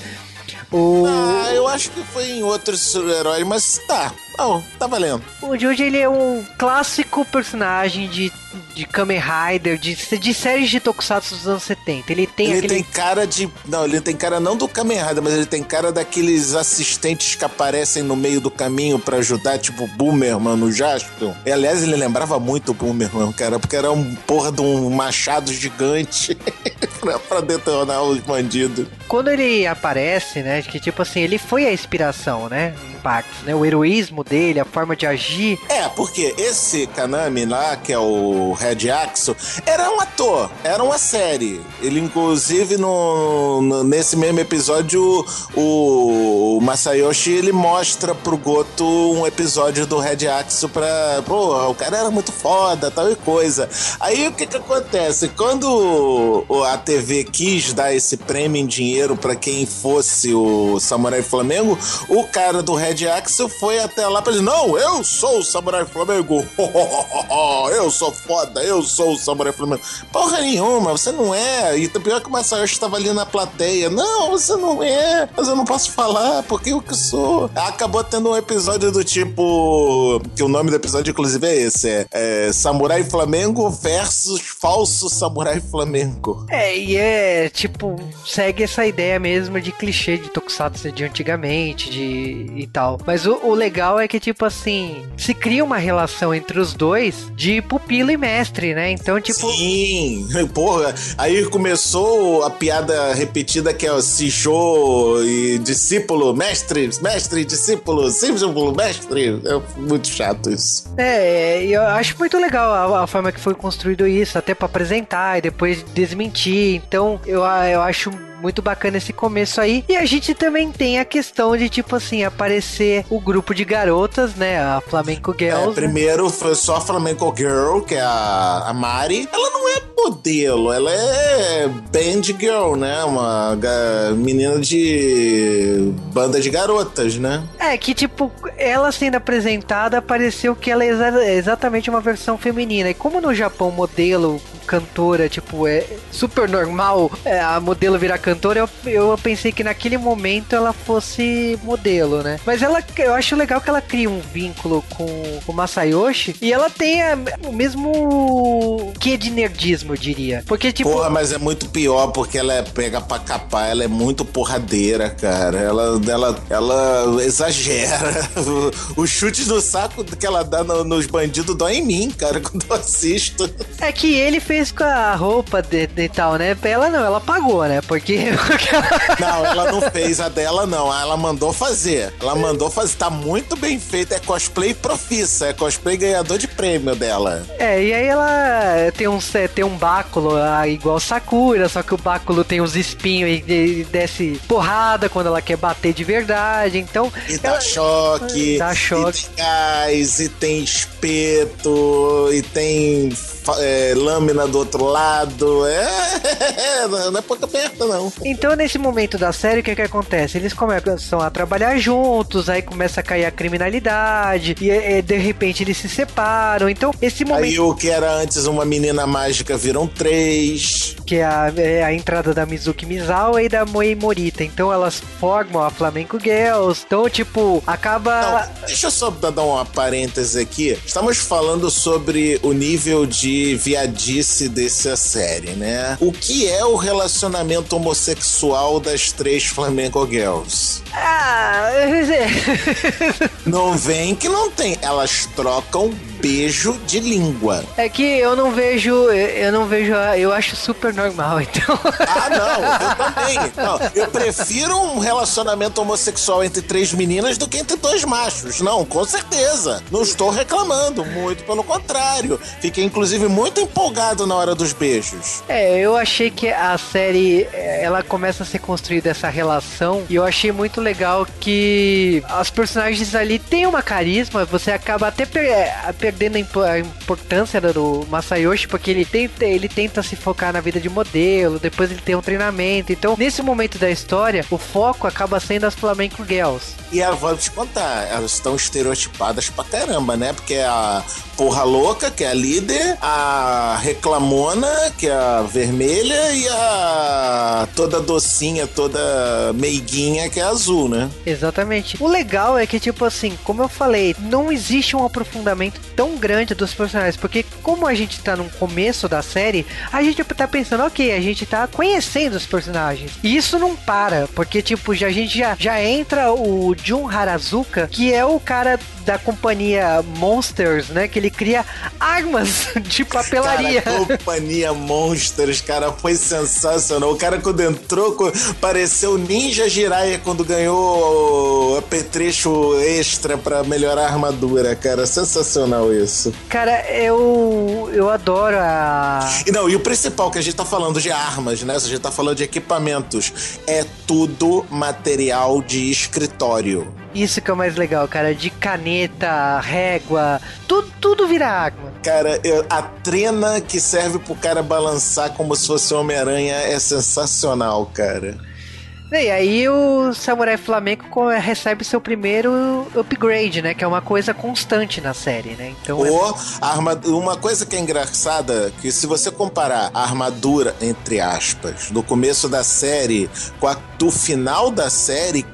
o, Ah, eu acho que foi em outros heróis, mas tá. Não, tá valendo. o Joji ele é um clássico personagem de, de Kamen Rider, de, de séries de Tokusatsu dos anos 70. Ele tem ele aquele. tem cara de. Não, ele tem cara não do Kamen Rider, mas ele tem cara daqueles assistentes que aparecem no meio do caminho pra ajudar, tipo Boomerman no Jaspion. E, aliás, ele lembrava muito o Boomerman, cara, porque era um porra de um machado gigante pra, pra detonar os bandidos. Quando ele aparece, né? Que tipo assim, ele foi a inspiração, né? Impactos, né? O heroísmo dele, a forma de agir. É, porque esse Kanami lá, que é o Red Axel, era um ator, era uma série. Ele, inclusive, no, no- nesse mesmo episódio, o, o Masayoshi, ele mostra pro Goto um episódio do Red Axel pra... Pô, o cara era muito foda, tal e coisa. Aí, o que que acontece? Quando a TV quis dar esse prêmio em dinheiro pra quem fosse o Samurai Flamengo, o cara do Red Axel foi até lá pra dizer, não, eu sou o Samurai Flamengo. eu sou foda, eu sou o Samurai Flamengo. Porra nenhuma, você não é. E pior que o Masayoshi estava ali na plateia. Não, você não é. Mas eu não posso falar, porque eu que sou. Acabou tendo um episódio do tipo. Que o nome do episódio, inclusive, é esse: é, é Samurai Flamengo versus Falso Samurai Flamengo. É, e é tipo, segue essa ideia mesmo de clichê de Tokusatsu de antigamente, de e tal. Mas o, o legal é que, tipo assim, se cria uma relação entre os dois de pupilo e mestre, né? Então, tipo. Sim, porra. Aí começou a piada repetida que é o Sijô e discípulo, mestre, mestre, discípulo, discípulo, mestre. É muito chato isso. É, eu acho muito legal a, a forma que foi construído isso, até pra apresentar e depois desmentir. Então, eu, eu acho muito bacana esse começo aí. E a gente também tem a questão de, tipo assim, aparecer o grupo de garotas, né? A Flamenco É, Girls. né? primeiro foi só a Flamenco Girl, que é a, a Mari. Ela não é modelo, ela é band girl, né? Uma menina de banda de garotas, né? É, que tipo, ela sendo apresentada, pareceu que ela é exa- é exatamente uma versão feminina. E como no Japão, modelo, cantora, tipo, é super normal é, a modelo virar cantora, eu, eu pensei que naquele momento ela fosse modelo, né? Mas ela, eu acho legal que ela cria um vínculo com o Masayoshi e ela tem a- o mesmo que de nerdismo, eu diria. Porque, tipo. Porra, mas é muito pior porque ela é pega pra capar, ela é muito porradeira, cara. Ela, ela, ela exagera os chutes no saco que ela dá no, nos bandidos dói em mim, cara, quando eu assisto. É que ele fez com a roupa de, de tal, né? Ela não, ela pagou, né? Porque. não, ela não fez a dela, não. Ela mandou fazer. Ela mandou fazer. Tá muito bem feito. É cosplay profissa. É cosplay ganhador de prêmio dela. É, e aí ela tem um, tem um báculo ah, igual Sakura, só que o báculo tem uns espinhos e, e desce porrada quando ela quer bater de verdade. Então. E dá ela... choque. Dá choque. E tem gás, e tem espeto, e tem é, lâmina do outro lado. É, não é pouca perto, não. Então, nesse momento da série, o que que acontece? Eles começam a trabalhar juntos, aí começa a cair a criminalidade, e, e de repente eles se separam. Então, esse momento. Aí o que era antes uma menina mágica viram três. Que é a, é a entrada da Mizuki Mizawa e da Moe Morita. Então, elas formam a Flamengo Girls. Então, tipo, acaba. Não, deixa eu só dar uma parêntese aqui. Estamos falando sobre o nível de de viadice dessa série, né? O que é o relacionamento homossexual das três Flamengo Girls? Ah, não vem que não tem. Elas trocam beijo de língua. É que eu não vejo, eu não vejo, eu acho super normal, então. Ah, não, eu também. Não, eu prefiro um relacionamento homossexual entre três meninas do que entre dois machos. Não, com certeza. Não estou reclamando, muito pelo contrário. Fiquei inclusive muito empolgado na hora dos beijos. É, eu achei que a série ela começa a ser construída essa relação e eu achei muito legal que as personagens ali têm uma carisma, você acaba até per perdendo a importância do Masayoshi, porque ele tenta, ele tenta se focar na vida de modelo, depois ele tem um treinamento. Então, nesse momento da história, o foco acaba sendo as Flamenco Girls. E eu vou te contar, elas estão estereotipadas pra caramba, né? Porque é a porra louca, que é a líder, a reclamona, que é a vermelha, e a toda docinha, toda meiguinha, que é a azul, né? Exatamente. O legal é que, tipo assim, como eu falei, não existe um aprofundamento tão grande dos personagens, porque como a gente tá no começo da série, a gente tá pensando, ok, a gente tá conhecendo os personagens. E isso não para, porque, tipo, já, a gente já, já entra o Jun Harazuka, que é o cara da companhia Monsters, né? Que ele cria armas de papelaria. Cara, companhia Monsters, cara, foi sensacional. O cara quando entrou, pareceu Ninja Jiraiya quando ganhou apetrecho extra para melhorar a armadura, cara. Sensacional isso. Cara, eu eu adoro a E não, e o principal que a gente tá falando de armas, né? A gente tá falando de equipamentos, é tudo material de escritório. Isso que é o mais legal, cara. De caneta, régua, tudo, tudo vira água. Cara, eu, a trena que serve pro cara balançar como se fosse Homem-Aranha é sensacional, cara. E aí o Samurai Flamenco recebe seu primeiro upgrade, né? Que é uma coisa constante na série, né? Então Ou é... armadura, uma coisa que é engraçada, que se você comparar a armadura, entre aspas, do começo da série com a do final da série,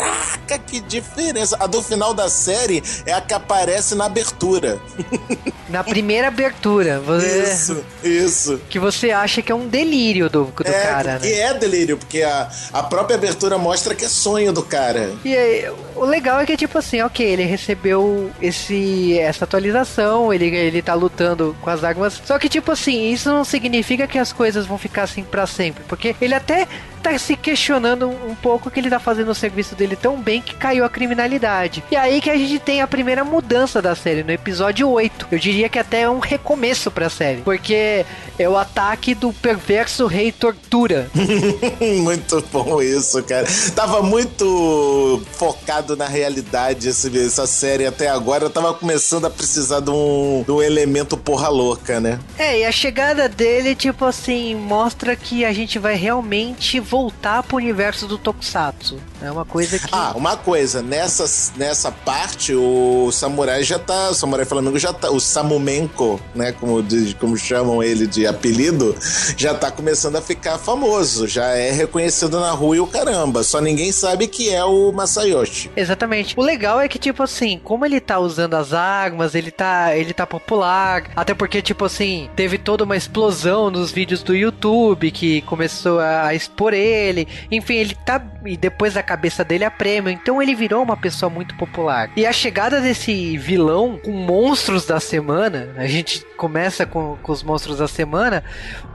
caraca, que diferença! A do final da série é a que aparece na abertura. Na primeira abertura. Você... Isso, isso. Que você acha que é um delírio do, do é, cara, né? é delírio, porque a, a própria abertura mostra que é sonho do cara. E aí, o legal é que, tipo assim, ok, ele recebeu esse, essa atualização, ele, ele tá lutando com as armas. Só que, tipo assim, isso não significa que as coisas vão ficar assim para sempre. Porque ele até tá se questionando um pouco que ele tá fazendo o serviço dele tão bem que caiu a criminalidade. E aí que a gente tem a primeira mudança da série, no episódio 8. Eu diria que até é um recomeço pra série. Porque é o ataque do perverso rei tortura. muito bom isso, cara. Tava muito focado na realidade esse, essa série até agora. Eu tava começando a precisar de um, de um elemento porra louca, né? É, e a chegada dele, tipo assim, mostra que a gente vai realmente voltar pro universo do Tokusatsu. É uma coisa que. Ah, uma coisa, nessa, nessa parte, o Samurai já tá. O Samurai Flamengo já tá. O Samumenko, né? Como, de, como chamam ele de apelido, já tá começando a ficar famoso. Já é reconhecido na rua e o caramba. Só ninguém sabe que é o Masayoshi. Exatamente. O legal é que, tipo assim, como ele tá usando as armas, ele tá, ele tá popular. Até porque, tipo assim, teve toda uma explosão nos vídeos do YouTube que começou a expor ele. Enfim, ele tá. E depois a cabeça dele é prêmio. Então ele virou uma pessoa muito popular. E a chegada desse vilão com monstros da semana, a gente começa com, com os monstros da semana,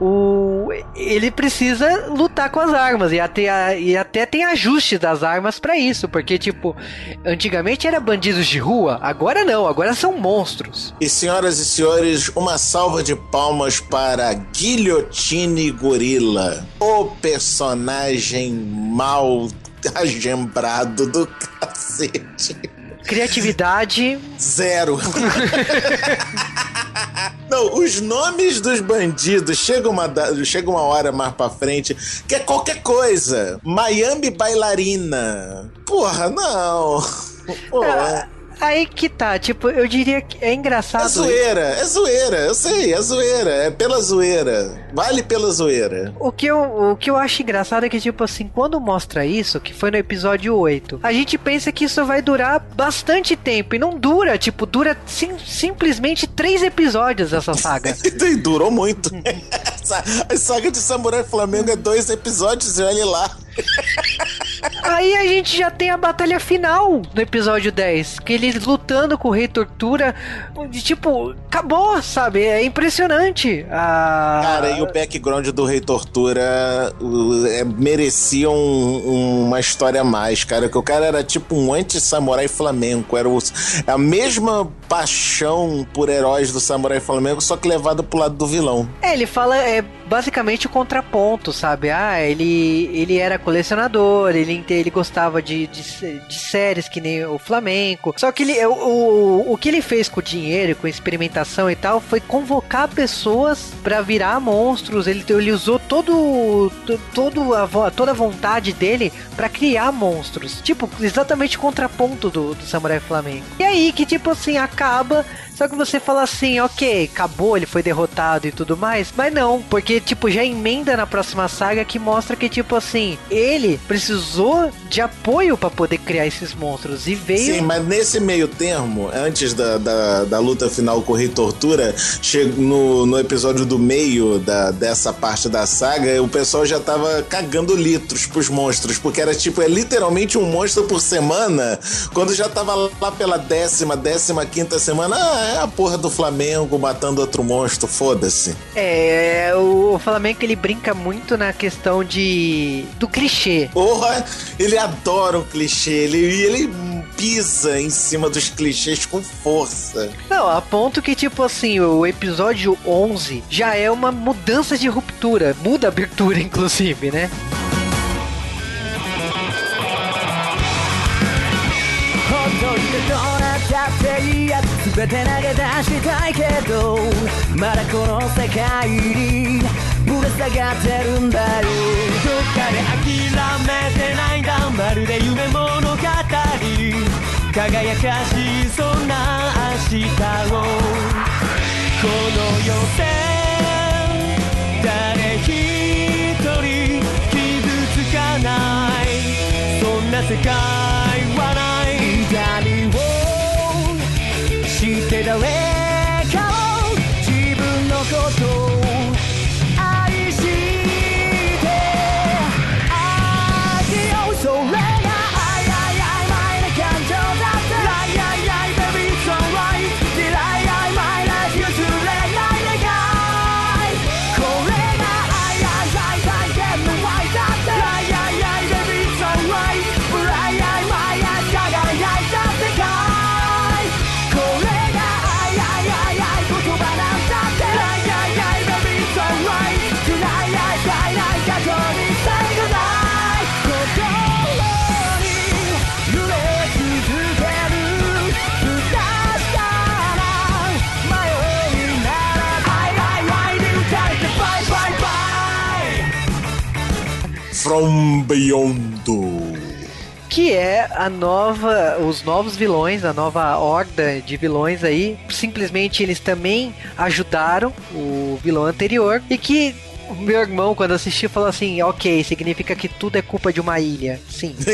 o, ele precisa lutar com as armas. E até, e até tem ajuste das armas para isso. Porque, tipo, antigamente era bandidos de rua, agora não, agora são monstros. E senhoras e senhores, uma salva de palmas para Guilhotine Gorila, o personagem mal agembrado do cacete. Criatividade. Zero. Não, os nomes dos bandidos chega uma, chega uma hora mais pra frente que é qualquer coisa. Miami bailarina. Porra, não. Porra. Aí que tá, tipo, eu diria que é engraçado. É zoeira, é zoeira, eu sei, é zoeira, é pela zoeira. Vale pela zoeira. O que, eu, o que eu acho engraçado é que, tipo assim, quando mostra isso, que foi no episódio 8, a gente pensa que isso vai durar bastante tempo. E não dura, tipo, dura sim, simplesmente três episódios essa saga. e durou muito. a saga de Samurai Flamengo é dois episódios e olha lá. Aí a gente já tem a batalha final no episódio 10, que eles lutando com o Rei Tortura, de, tipo, acabou, sabe? É impressionante. Ah... Cara, e o background do Rei Tortura é, merecia um, uma história a mais, cara, que o cara era tipo um anti-samurai flamenco, era o, a mesma paixão por heróis do samurai flamengo, só que levado pro lado do vilão. É, ele fala, é basicamente o contraponto, sabe? Ah, ele, ele era colecionador, ele, ele gostava de, de, de séries que nem o Flamengo. Só que ele, o, o, o que ele fez com o dinheiro, com experimentação e tal, foi convocar pessoas para virar monstros. Ele, ele usou todo, todo a, toda a vontade dele para criar monstros. Tipo, exatamente o contraponto do, do Samurai Flamengo. E aí que, tipo assim, acaba só que você fala assim, ok, acabou, ele foi derrotado e tudo mais. Mas não, porque, tipo, já emenda na próxima saga que mostra que, tipo assim, ele precisou de apoio para poder criar esses monstros. E veio. Sim, mas nesse meio termo, antes da, da, da luta final com o Rei Tortura, no, no episódio do meio da, dessa parte da saga, o pessoal já tava cagando litros pros monstros, porque era tipo, é literalmente um monstro por semana, quando já tava lá pela décima, décima quinta semana, ah, é a porra do Flamengo matando outro monstro, foda-se. É, o Flamengo ele brinca muito na questão de do clichê. Porra, ele adora o clichê, ele, ele pisa em cima dos clichês com força. Não, a ponto que, tipo assim, o episódio 11 já é uma mudança de ruptura, muda a abertura, inclusive, né? 下がってるんだよ。どっかで諦めてないんだまるで夢物語。輝かしそうな明日を。この世で誰一人傷つかない。そんな世界はない。痛みをして誰 From Beyond. Que é a nova, os novos vilões, a nova horda de vilões aí. Simplesmente eles também ajudaram o vilão anterior e que meu irmão, quando assistiu, falou assim: ok, significa que tudo é culpa de uma ilha. Sim.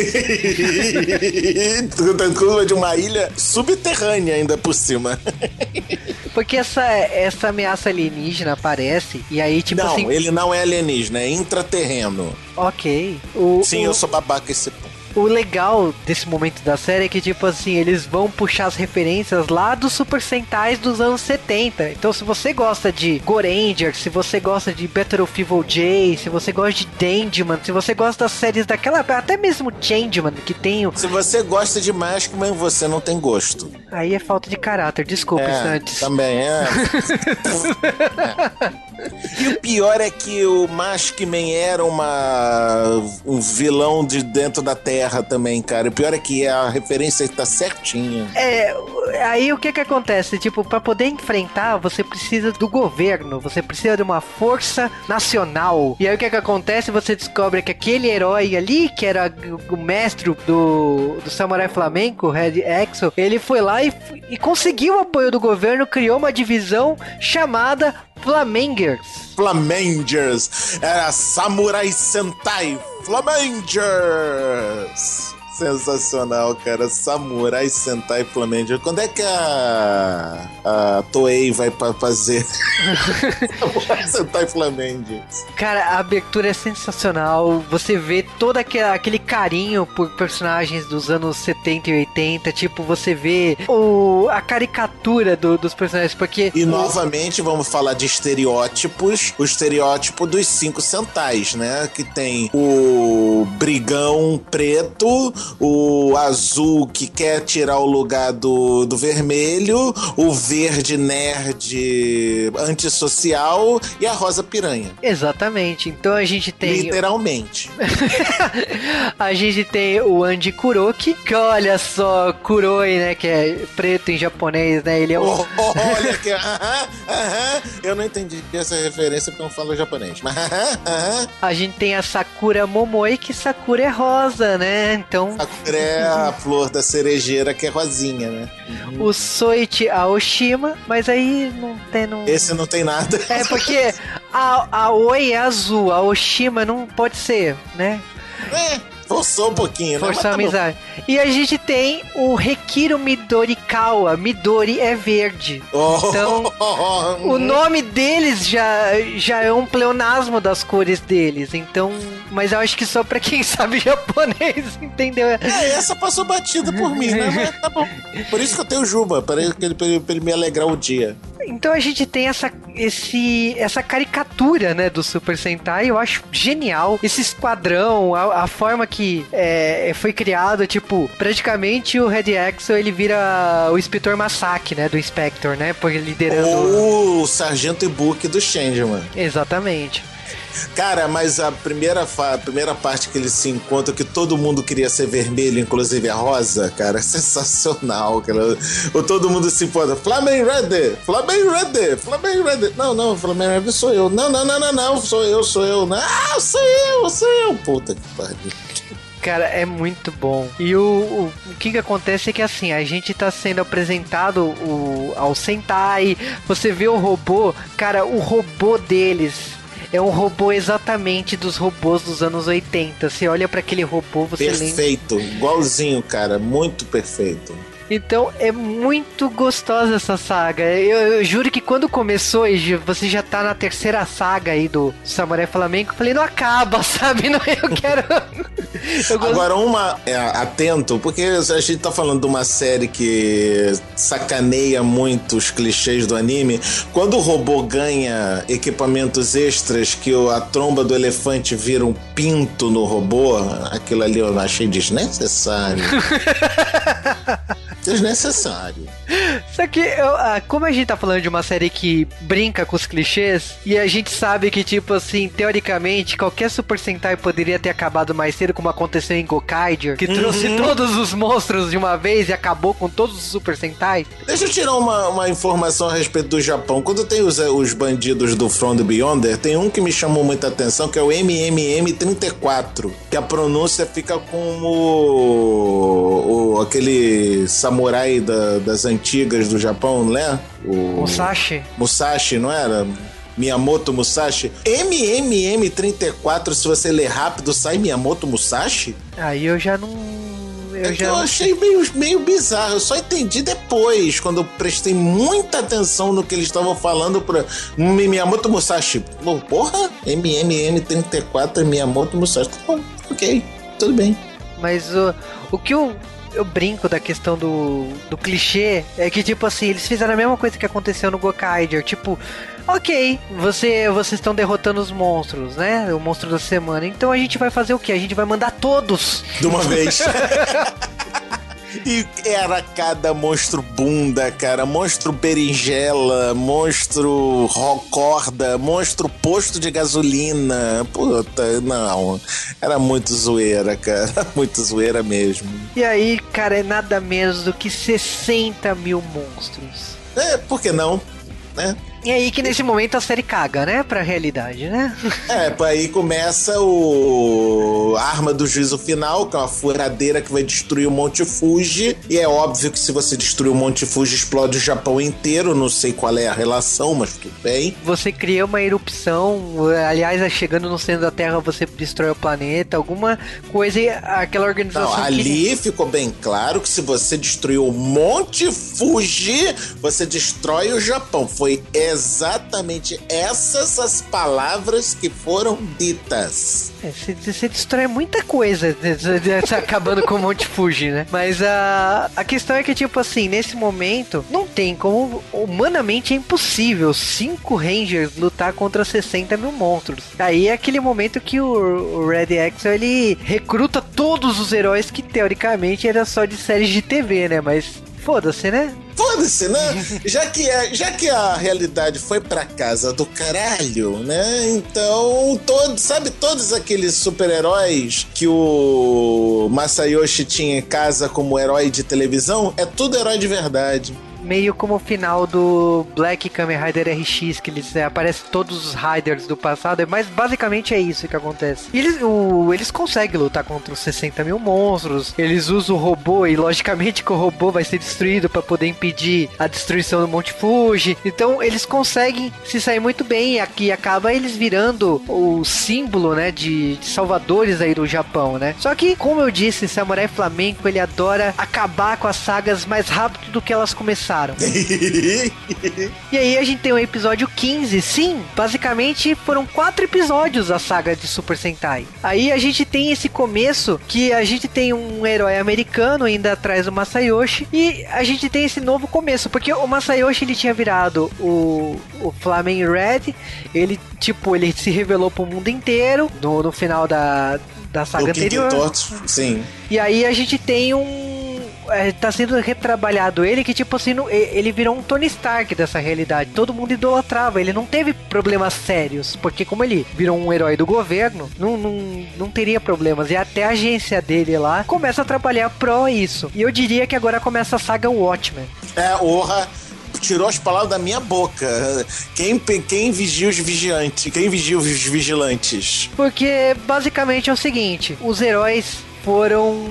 Tudo é culpa de uma ilha subterrânea ainda por cima. Porque essa, essa ameaça alienígena aparece, e aí, tipo não, assim. ele não é alienígena, é intraterreno. Ok. O, Sim, o, eu sou babaca esse ponto. O legal desse momento da série é que, tipo assim, eles vão puxar as referências lá dos Super Sentais dos anos 70. Então, se você gosta de Goranger, se você gosta de Battlefield J, se você gosta de Dandyman, se você gosta das séries daquela. Até mesmo Changeman, que tem. o- Se você gosta de Maskman, você não tem gosto. Aí é falta de caráter, desculpa, É, Santos. também é. É. E o pior é que o Maskman era uma um vilão de dentro da Terra também, cara. O pior é que a referência tá certinha. É, aí o que que acontece? Tipo, pra poder enfrentar, você precisa do governo, você precisa de uma força nacional. E aí o que que acontece? Você descobre que aquele herói ali, que era o mestre do, do Samurai Flamenco, Red Axel, ele foi lá e, e conseguiu o apoio do governo, criou uma divisão chamada Flamengers. Flamengers. Era Samurai Sentai Flamengers. Sensacional, cara. Samurai Sentai Flamengers. Quando é que a, a Toei vai pra fazer Samurai Sentai Flamengers? Cara, a abertura é sensacional. Você vê todo aquele, aquele carinho por personagens dos anos 70 e 80. Tipo, você vê o, a caricatura do- dos personagens. Porque. E o- novamente vamos falar de estereótipos. O estereótipo dos cinco centais, né? Que tem o brigão preto, o azul que quer tirar o lugar do, do vermelho, o verde nerd antissocial e a rosa piranha. Exatamente. Então a gente tem. Literalmente. a gente tem o Andy Kuroki, que olha só, Kuroi, né? Que é preto em japonês, né? Ele é o. Oh, oh, olha que. aham, aham. Eu não entendi essa referência porque eu não falo japonês. Mas aham, aham. A gente tem a Sakura Momoi, que Sakura é rosa, né? Então. Sakura é a flor da cerejeira que é rosinha, né? O Soichi Aoshima, mas aí não tem. Não... Esse não tem nada. É porque a, a Oi é azul, a Oshima não pode ser, né? É, forçou um pouquinho, né? Forçar a tá amizade. E a gente tem o Rekiro Midorikawa. Midori é verde. Oh, Então, O nome deles já, já é um pleonasmo das cores deles. Então, mas eu acho que só pra quem sabe japonês, entendeu? É, essa passou batida por mim, né? Mas tá bom. Por isso que eu tenho Juba, para ele, pra ele, pra ele me alegrar o dia. Então a gente tem essa, esse, essa caricatura, né, do Super Sentai, eu acho genial. Esse esquadrão, a, a forma que é, foi criado, tipo, praticamente o Red Axel, ele vira o Inspetor Masaki, né, do Inspector, né, por liderando... Ou o Sargento Ibuki do Changeman. Exatamente. Cara, mas a primeira, a primeira parte que eles se encontram, que todo mundo queria ser vermelho, inclusive a rosa, cara, é sensacional. Cara. O todo mundo se importa. Flamengo Red! Flamengo Red! Flamengo Red! Não, não, Flamengo Red sou eu. Não, não, não, não, não, sou eu, sou eu. Ah, sou eu, sou eu. Puta que pariu. Cara, é muito bom. E o, o, o que que acontece é que assim, a gente tá sendo apresentado o, ao Sentai, você vê o robô, cara, o robô deles é um robô exatamente dos robôs dos anos 80. Você olha pra aquele robô, você lembra. Perfeito, igualzinho, cara, muito perfeito. Então é muito gostosa essa saga. Eu, eu juro que quando começou e você já tá na terceira saga aí do Samurai Flamengo, eu falei, não acaba, sabe? Não, eu quero. eu gosto- Agora, uma é, atento, porque a gente tá falando de uma série que sacaneia muito os clichês do anime. Quando o robô ganha equipamentos extras, que a tromba do elefante vira um pinto no robô, aquilo ali eu achei desnecessário. desnecessário. Só que, eu- ah, como a gente tá falando de uma série que brinca com os clichês, e a gente sabe que, tipo assim, teoricamente, qualquer Super Sentai poderia ter acabado mais cedo, como aconteceu em Gokaiger, que trouxe todos os monstros de uma vez e acabou com todos os Super Sentai. Deixa eu tirar uma, uma informação a respeito do Japão. Quando tem os, os bandidos do From the Beyonder, tem um que me chamou muita atenção, que é o MMM34, que a pronúncia fica como o, o- aquele samurai da- das antigas do Japão, não é? O Musashi. Musashi, não era? Miyamoto Musashi. MMM34, se você ler rápido, sai Miyamoto Musashi? Aí eu já não. Eu É já eu achei meio, meio bizarro. Eu só entendi depois, quando eu prestei muita atenção no que eles estavam falando pra Miyamoto Musashi. Porra, MMM34 é Miyamoto Musashi. Tá bom, ok, tudo bem. Mas o, o que eu, eu brinco da questão do, do clichê é que, tipo assim, eles fizeram a mesma coisa que aconteceu no Gokaiger. Tipo, ok, você, vocês estão derrotando os monstros, né? O monstro da semana. Então a gente vai fazer o quê? A gente vai mandar todos. De uma vez. E era cada monstro bunda, cara. Monstro berinjela, monstro ro- corda, monstro posto de gasolina. Puta, não. Era muito zoeira, cara. Muito zoeira mesmo. E aí, cara, é nada menos do que 60 mil monstros. É, por que não? Né? E aí que nesse momento a série caga, né? Pra realidade, né? É, aí começa o arma do juízo final, que é uma furadeira que vai destruir o Monte Fuji. E é óbvio que se você destruir o Monte Fuji, explode o Japão inteiro. Não sei qual é a relação, mas tudo bem. Você cria uma erupção, aliás, chegando no centro da Terra você destrói o planeta, alguma coisa e aquela organização. Não, que- ali ficou bem claro que se você destruir o Monte Fuji, você destrói o Japão. Foi exatamente essas as palavras que foram ditas. É, Você, você destrói muita coisa acabando com o Monte Fuji, né? Mas a, a questão é que, tipo assim, nesse momento, não tem como. Humanamente é impossível cinco Rangers lutar contra 60 mil monstros. Aí é aquele momento que o, o Red Axel ele recruta todos os heróis que teoricamente era só de séries de TV, né? Mas foda-se, né? Foda-se, né? Já que, a, já que a realidade foi pra casa do caralho, né? Então, todo, sabe todos aqueles super-heróis que o Masayoshi tinha em casa como herói de televisão? É tudo herói de verdade. Meio como o final do Black Kamen Rider RX, que eles é, aparecem todos os Riders do passado, mas basicamente é isso que acontece. Eles, o- eles conseguem lutar contra os 60 mil monstros, eles usam o robô e logicamente que o robô vai ser destruído para poder impedir a destruição do Monte Fuji. Então eles conseguem se sair muito bem e aqui acaba eles virando o símbolo, né, de, de salvadores aí do Japão, né? Só que, como eu disse, Samurai Flamenco ele adora acabar com as sagas mais rápido do que elas começaram. E aí a gente tem o episódio 15. Sim, basicamente foram quatro episódios a saga de Super Sentai. Aí a gente tem esse começo que a gente tem um herói americano ainda atrás do Masayoshi e a gente tem esse novo começo, porque o Masayoshi ele tinha virado o, o Flamen Red, ele tipo, ele se revelou pro mundo inteiro no, no final da, da saga o King anterior. Torto, sim. E aí a gente tem um. É, tá sendo retrabalhado ele que, tipo assim, ele virou um Tony Stark dessa realidade. Todo mundo idolatrava. Ele não teve problemas sérios. Porque, como ele virou um herói do governo, não, não, não teria problemas. E até a agência dele lá começa a trabalhar pró isso. E eu diria que agora começa a saga Watchmen. É, orra. Tirou as palavras da minha boca. Quem, quem vigia os vigiantes? Quem vigia os vigilantes? Porque basicamente é o seguinte: os heróis foram.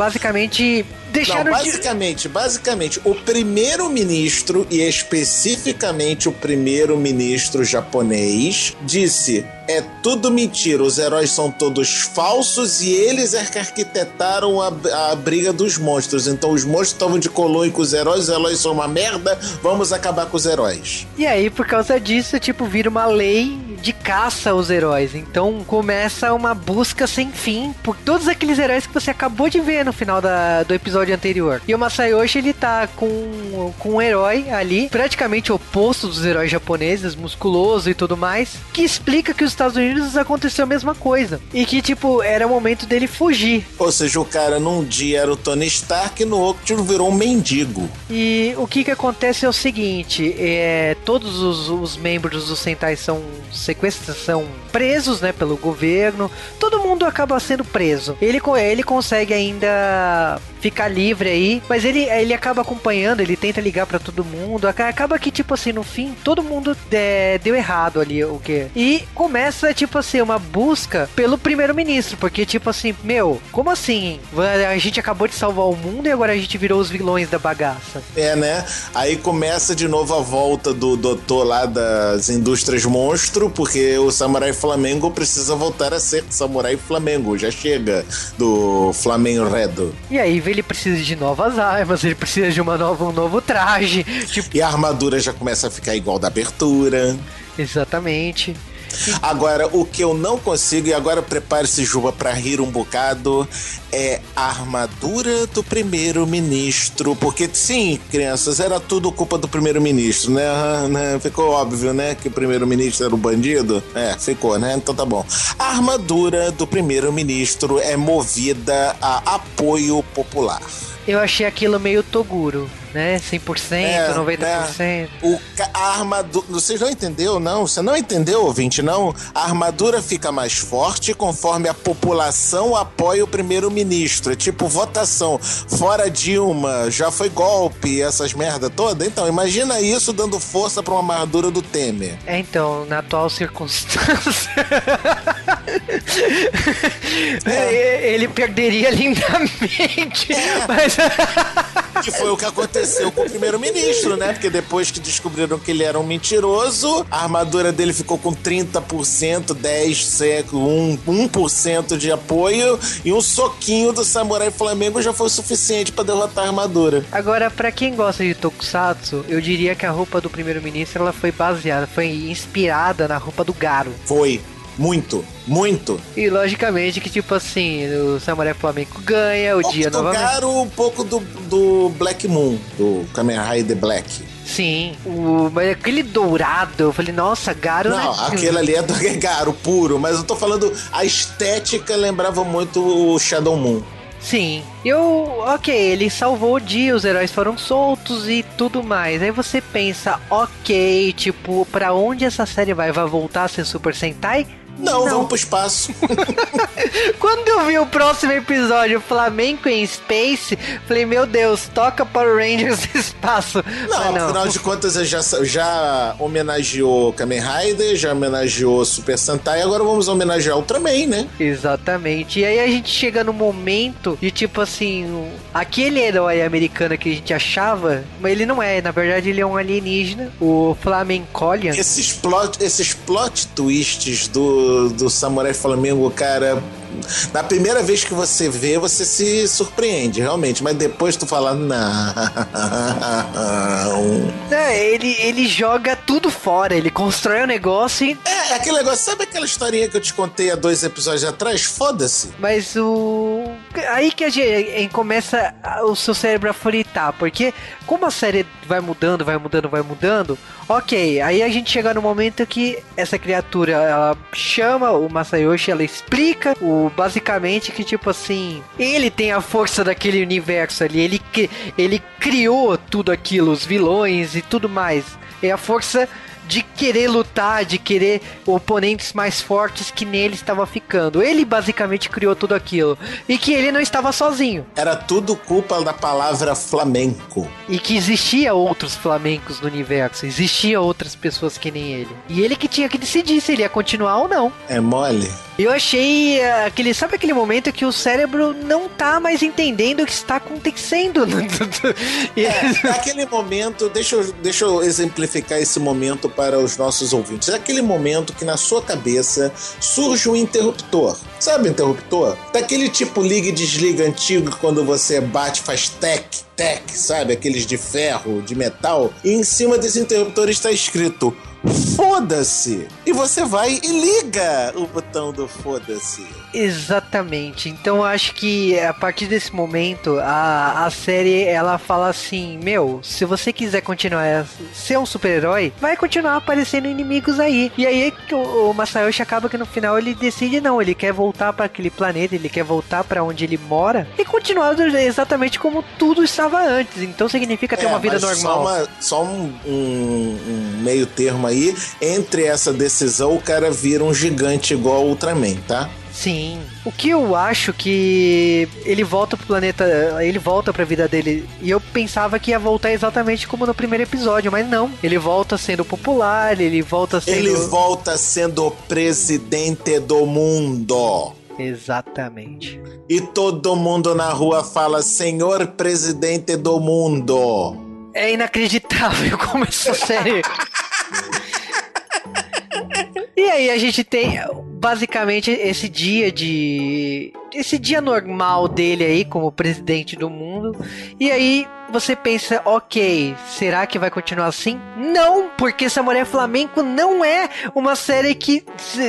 Basicamente. Deixaram Não, de. basicamente, basicamente, o primeiro-ministro, e especificamente o primeiro-ministro japonês, disse: é tudo mentira, os heróis são todos falsos e eles é que arquitetaram a, a briga dos monstros. Então os monstros estavam de colônia com os heróis, os heróis são uma merda, vamos acabar com os heróis. E aí, por causa disso, tipo, vira uma lei de caça aos heróis. Então começa uma busca sem fim por todos aqueles heróis que você acabou de ver no final da- do episódio anterior. E o Masayoshi, ele tá com, com um herói ali, praticamente oposto dos heróis japoneses, musculoso e tudo mais, que explica que os Estados Unidos aconteceu a mesma coisa. E que, tipo, era o momento dele fugir. Ou seja, o cara num dia era o Tony Stark e no outro virou um mendigo. E o que que acontece é o seguinte, é, todos os, os membros do Sentai são sequestros, são presos, né, pelo governo. Todo mundo acaba sendo preso. Ele, ele consegue ainda ficar livre aí, mas ele, ele acaba acompanhando, ele tenta ligar para todo mundo. Acaba que, tipo assim, no fim, todo mundo é, deu errado ali o que. E começa, tipo assim, uma busca pelo primeiro-ministro, porque, tipo assim, meu, como assim? A gente acabou de salvar o mundo e agora a gente virou os vilões da bagaça. É, né? Aí começa de novo a volta do doutor lá das indústrias monstro, porque o Samurai Flamengo precisa voltar a ser Samurai Flamengo. Já chega do Flamengo Redo. E aí ele precisa de novas armas, ele precisa de uma nova, um novo traje. Tipo... E a armadura já começa a ficar igual da abertura. Exatamente. Agora, o que eu não consigo, e agora prepare-se, Juba, para rir um bocado, é a armadura do primeiro-ministro. Porque, sim, crianças, era tudo culpa do primeiro-ministro, né? né? Ficou óbvio, né? Que o primeiro-ministro era um bandido? É, ficou, né? Então tá bom. A armadura do primeiro-ministro é movida a apoio popular eu achei aquilo meio Toguro, né? 100%, é, 90%. É. O, a armadura. Vocês não entendeu, não? Você não entendeu, ouvinte, não? A armadura fica mais forte conforme a população apoia o primeiro-ministro. É tipo votação. Fora Dilma, já foi golpe, essas merda toda. Então, imagina isso dando força para uma armadura do Temer. É, então, na atual circunstância. é. Ele perderia lindamente. É. Mas que foi o que aconteceu com o primeiro-ministro, né? Porque depois que descobriram que ele era um mentiroso, a armadura dele ficou com 30%, 10%, 1%, 1 de apoio e um soquinho do Samurai Flamengo já foi o suficiente para derrotar a armadura. Agora, para quem gosta de Tokusatsu, eu diria que a roupa do primeiro-ministro ela foi baseada, foi inspirada na roupa do Garo. Foi. Muito, muito. E logicamente que, tipo assim, o Samurai Flamengo ganha, o dia novamente. Tocaram um pouco do, do Black Moon, do Kamen Rider Black. Sim, o, mas aquele dourado, eu falei, nossa, Garo. Não, né? aquele ali é do Garo puro, mas eu tô falando, a estética lembrava muito o Shadow Moon. Sim. Eu, ok, ele salvou o dia, os heróis foram soltos e tudo mais. Aí você pensa, ok, tipo, pra onde essa série vai? Vai voltar a ser Super Sentai? Não, não. vamos pro espaço. Quando eu vi o próximo episódio, Flamengo em Space, falei, meu Deus, toca Power Rangers no espaço. Não, não, afinal de contas, já, já homenageou Kamen Rider, já homenageou Super Sentai, agora vamos homenagear Ultraman, né? Exatamente. E aí a gente chega no momento de tipo assim, aquele herói americano que a gente achava, mas ele não é, na verdade ele é um alienígena, o Flamencolian. Esses plot, esses plot twists do do, Samurai Flamengo, cara, na primeira vez que você vê, você se surpreende, realmente. Mas depois tu fala, não. É, ele, ele joga tudo fora, ele constrói o um negócio e. É, aquele negócio, sabe aquela historinha que eu te contei há dois episódios atrás? Foda-se. Mas o. Aí que a gente começa o seu cérebro a fritar, porque como a série vai mudando, vai mudando, vai mudando, ok, aí a gente chega no momento que essa criatura ela chama o Masayoshi, ela explica o basicamente que tipo assim, ele tem a força daquele universo ali, ele ele criou tudo aquilo, os vilões e tudo mais. É a força de querer lutar, de querer oponentes mais fortes que nele estava ficando. Ele basicamente criou tudo aquilo. E que ele não estava sozinho. Era tudo culpa da palavra flamenco. E que existia outros flamencos no universo. Existia outras pessoas que nem ele. E ele que tinha que decidir se ele ia continuar ou não. É mole. Eu achei uh, aquele, sabe aquele momento que o cérebro não tá mais entendendo o que está acontecendo? é, aquele momento, deixa eu, deixa eu exemplificar esse momento para os nossos ouvintes. É aquele momento que na sua cabeça surge um interruptor. Sabe interruptor? Daquele tipo liga e desliga antigo quando você bate, faz tec, tec, sabe? Aqueles de ferro, de metal. E em cima desse interruptor está escrito foda-se. E você vai e liga o botão do foda-se. Exatamente. Então eu acho que a partir desse momento a, a série ela fala assim: Meu, se você quiser continuar a ser um super-herói, vai continuar aparecendo inimigos aí. E aí o, o Masayoshi acaba que no final ele decide: Não, ele quer voltar para aquele planeta, ele quer voltar para onde ele mora e continuar exatamente como tudo estava antes. Então significa ter é, uma vida normal. Só, uma, só um, um, um meio termo aí. Entre essa decisão, o cara vira um gigante igual o Ultraman, tá? Sim. O que eu acho que ele volta pro planeta, ele volta pra vida dele. E eu pensava que ia voltar exatamente como no primeiro episódio, mas não. Ele volta sendo popular, ele volta sendo. Ele volta sendo presidente do mundo. Exatamente. E todo mundo na rua fala: Senhor presidente do mundo. É inacreditável como essa série. e aí a gente tem basicamente esse dia de esse dia normal dele aí como presidente do mundo. E aí você pensa, ok, será que vai continuar assim? Não, porque Samurai Flamenco não é uma série que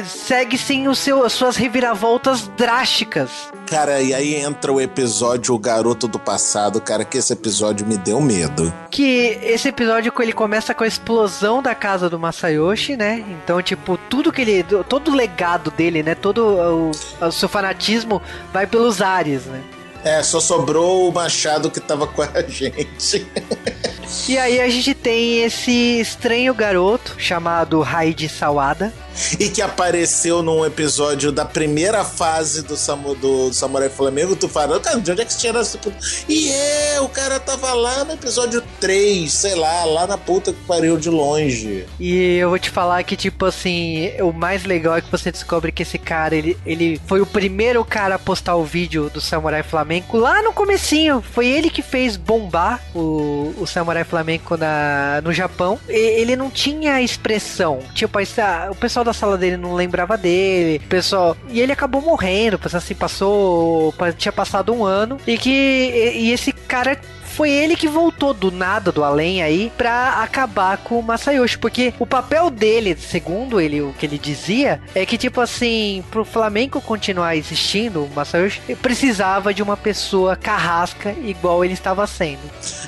segue sem o seu, as suas reviravoltas drásticas. Cara, e aí entra o episódio O Garoto do Passado, cara, que esse episódio me deu medo. Que esse episódio ele começa com a explosão da casa do Masayoshi, né? Então, tipo, tudo que ele. Todo o legado dele, né? Todo o, o seu fanatismo vai pelos ares, né? É, só sobrou o Machado que tava com a gente. e aí a gente tem esse estranho garoto chamado Raid Sawada, e que apareceu num episódio da primeira fase do, Samu, do Samurai Flamengo, tu fala, cara, de onde é que tinha essa E é, o cara tava lá no episódio 3, sei lá, lá na puta que pariu de longe. E eu vou te falar que, tipo assim, o mais legal é que você descobre que esse cara, ele, ele foi o primeiro cara a postar o vídeo do Samurai Flamengo lá no comecinho. Foi ele que fez bombar o, o Samurai Flamengo na, no Japão. E, ele não tinha expressão. Tipo, o pessoal da da sala dele não lembrava dele, pessoal. E ele acabou morrendo, assim, passou. Tinha passado um ano. E que. E, e esse cara foi ele que voltou do nada, do além aí, pra acabar com o Masayoshi. Porque o papel dele, segundo ele, o que ele dizia, é que, tipo assim, pro Flamengo continuar existindo, o Masayoshi precisava de uma pessoa carrasca igual ele estava sendo.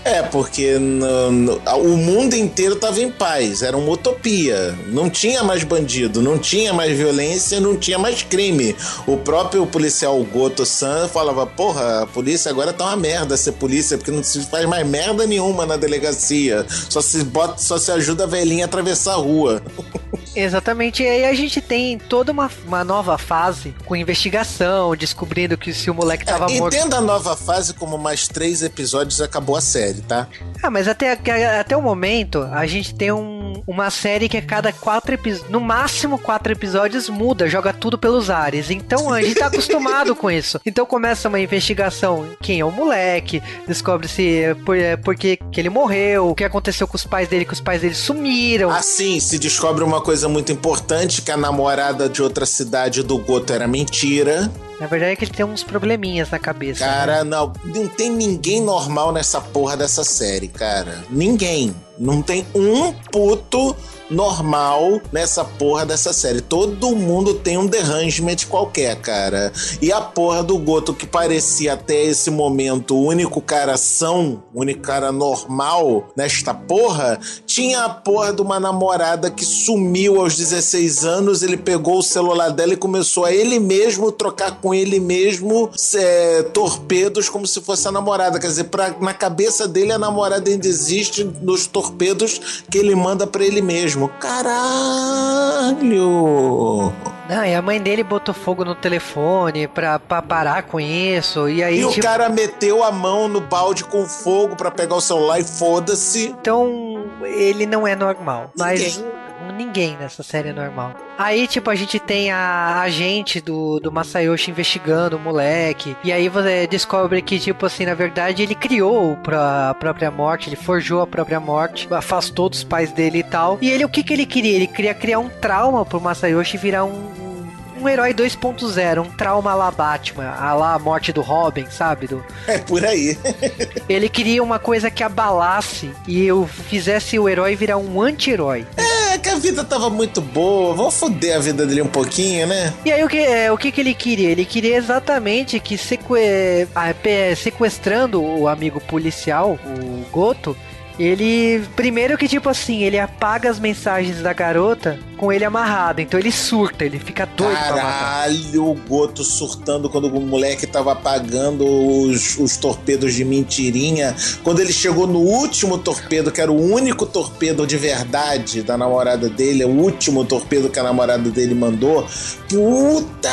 É, porque no, no, o mundo inteiro tava em paz, era uma utopia. Não tinha mais bandido, não tinha mais violência, não tinha mais crime. O próprio policial Goto San falava: Porra, a polícia agora tá uma merda ser polícia, porque não se faz mais merda nenhuma na delegacia. Só se bota, só se ajuda a velhinha a atravessar a rua. Exatamente, e aí a gente tem toda uma, uma nova fase com investigação, descobrindo que se o moleque tava é, morto. Entenda a nova fase como mais três episódios acabou a série, tá? Ah, mas até, até o momento a gente tem um, uma série que a cada quatro episódios, no máximo quatro episódios, muda, joga tudo pelos ares. Então a gente tá acostumado com isso. Então começa uma investigação: quem é o moleque, descobre-se por, é, por que, que ele morreu, o que aconteceu com os pais dele, que os pais dele sumiram. Assim, se descobre uma coisa muito importante: que a namorada de outra cidade do Goto era mentira. Na verdade é que ele tem uns probleminhas na cabeça. Cara, né? não, não tem ninguém normal nessa porra dessa série, cara. Ninguém. Não tem um puto normal nessa porra dessa série. Todo mundo tem um derrangement qualquer, cara. E a porra do Goto, que parecia até esse momento o único cara são, o único cara normal nesta porra, tinha a porra de uma namorada que sumiu aos 16 anos. Ele pegou o celular dela e começou a ele mesmo trocar com ele mesmo é, torpedos como se fosse a namorada. Quer dizer, pra, na cabeça dele a namorada ainda existe nos torpedos que ele manda para ele mesmo. Caralho! Não, e a mãe dele botou fogo no telefone pra, pra parar com isso. E aí. E tipo... o cara meteu a mão no balde com fogo pra pegar o celular e foda-se. Então, ele não é normal. Mas ninguém nessa série normal. Aí, tipo, a gente tem a agente do, do Masayoshi investigando o moleque. E aí você descobre que, tipo assim, na verdade ele criou a própria morte, ele forjou a própria morte, afastou dos pais dele e tal. E ele, o que que ele queria? Ele queria criar um trauma pro Masayoshi virar um, um herói 2.0, um trauma lá Batman, a lá a morte do Robin, sabe? Do... É por aí. ele queria uma coisa que abalasse e eu fizesse o herói virar um anti-herói. É, que a vida tava muito boa, vamos foder a vida dele um pouquinho, né? E aí o que, é, o que, que ele queria? Ele queria exatamente que seque... sequestrando o amigo policial, o Goto, ele. Primeiro que, tipo assim, ele apaga as mensagens da garota com ele amarrado. Então ele surta, ele fica doido pra matar. Caralho, o Goto surtando quando o moleque tava apagando os, os torpedos de mentirinha. Quando ele chegou no último torpedo, que era o único torpedo de verdade da namorada dele, o último torpedo que a namorada dele mandou. Puta,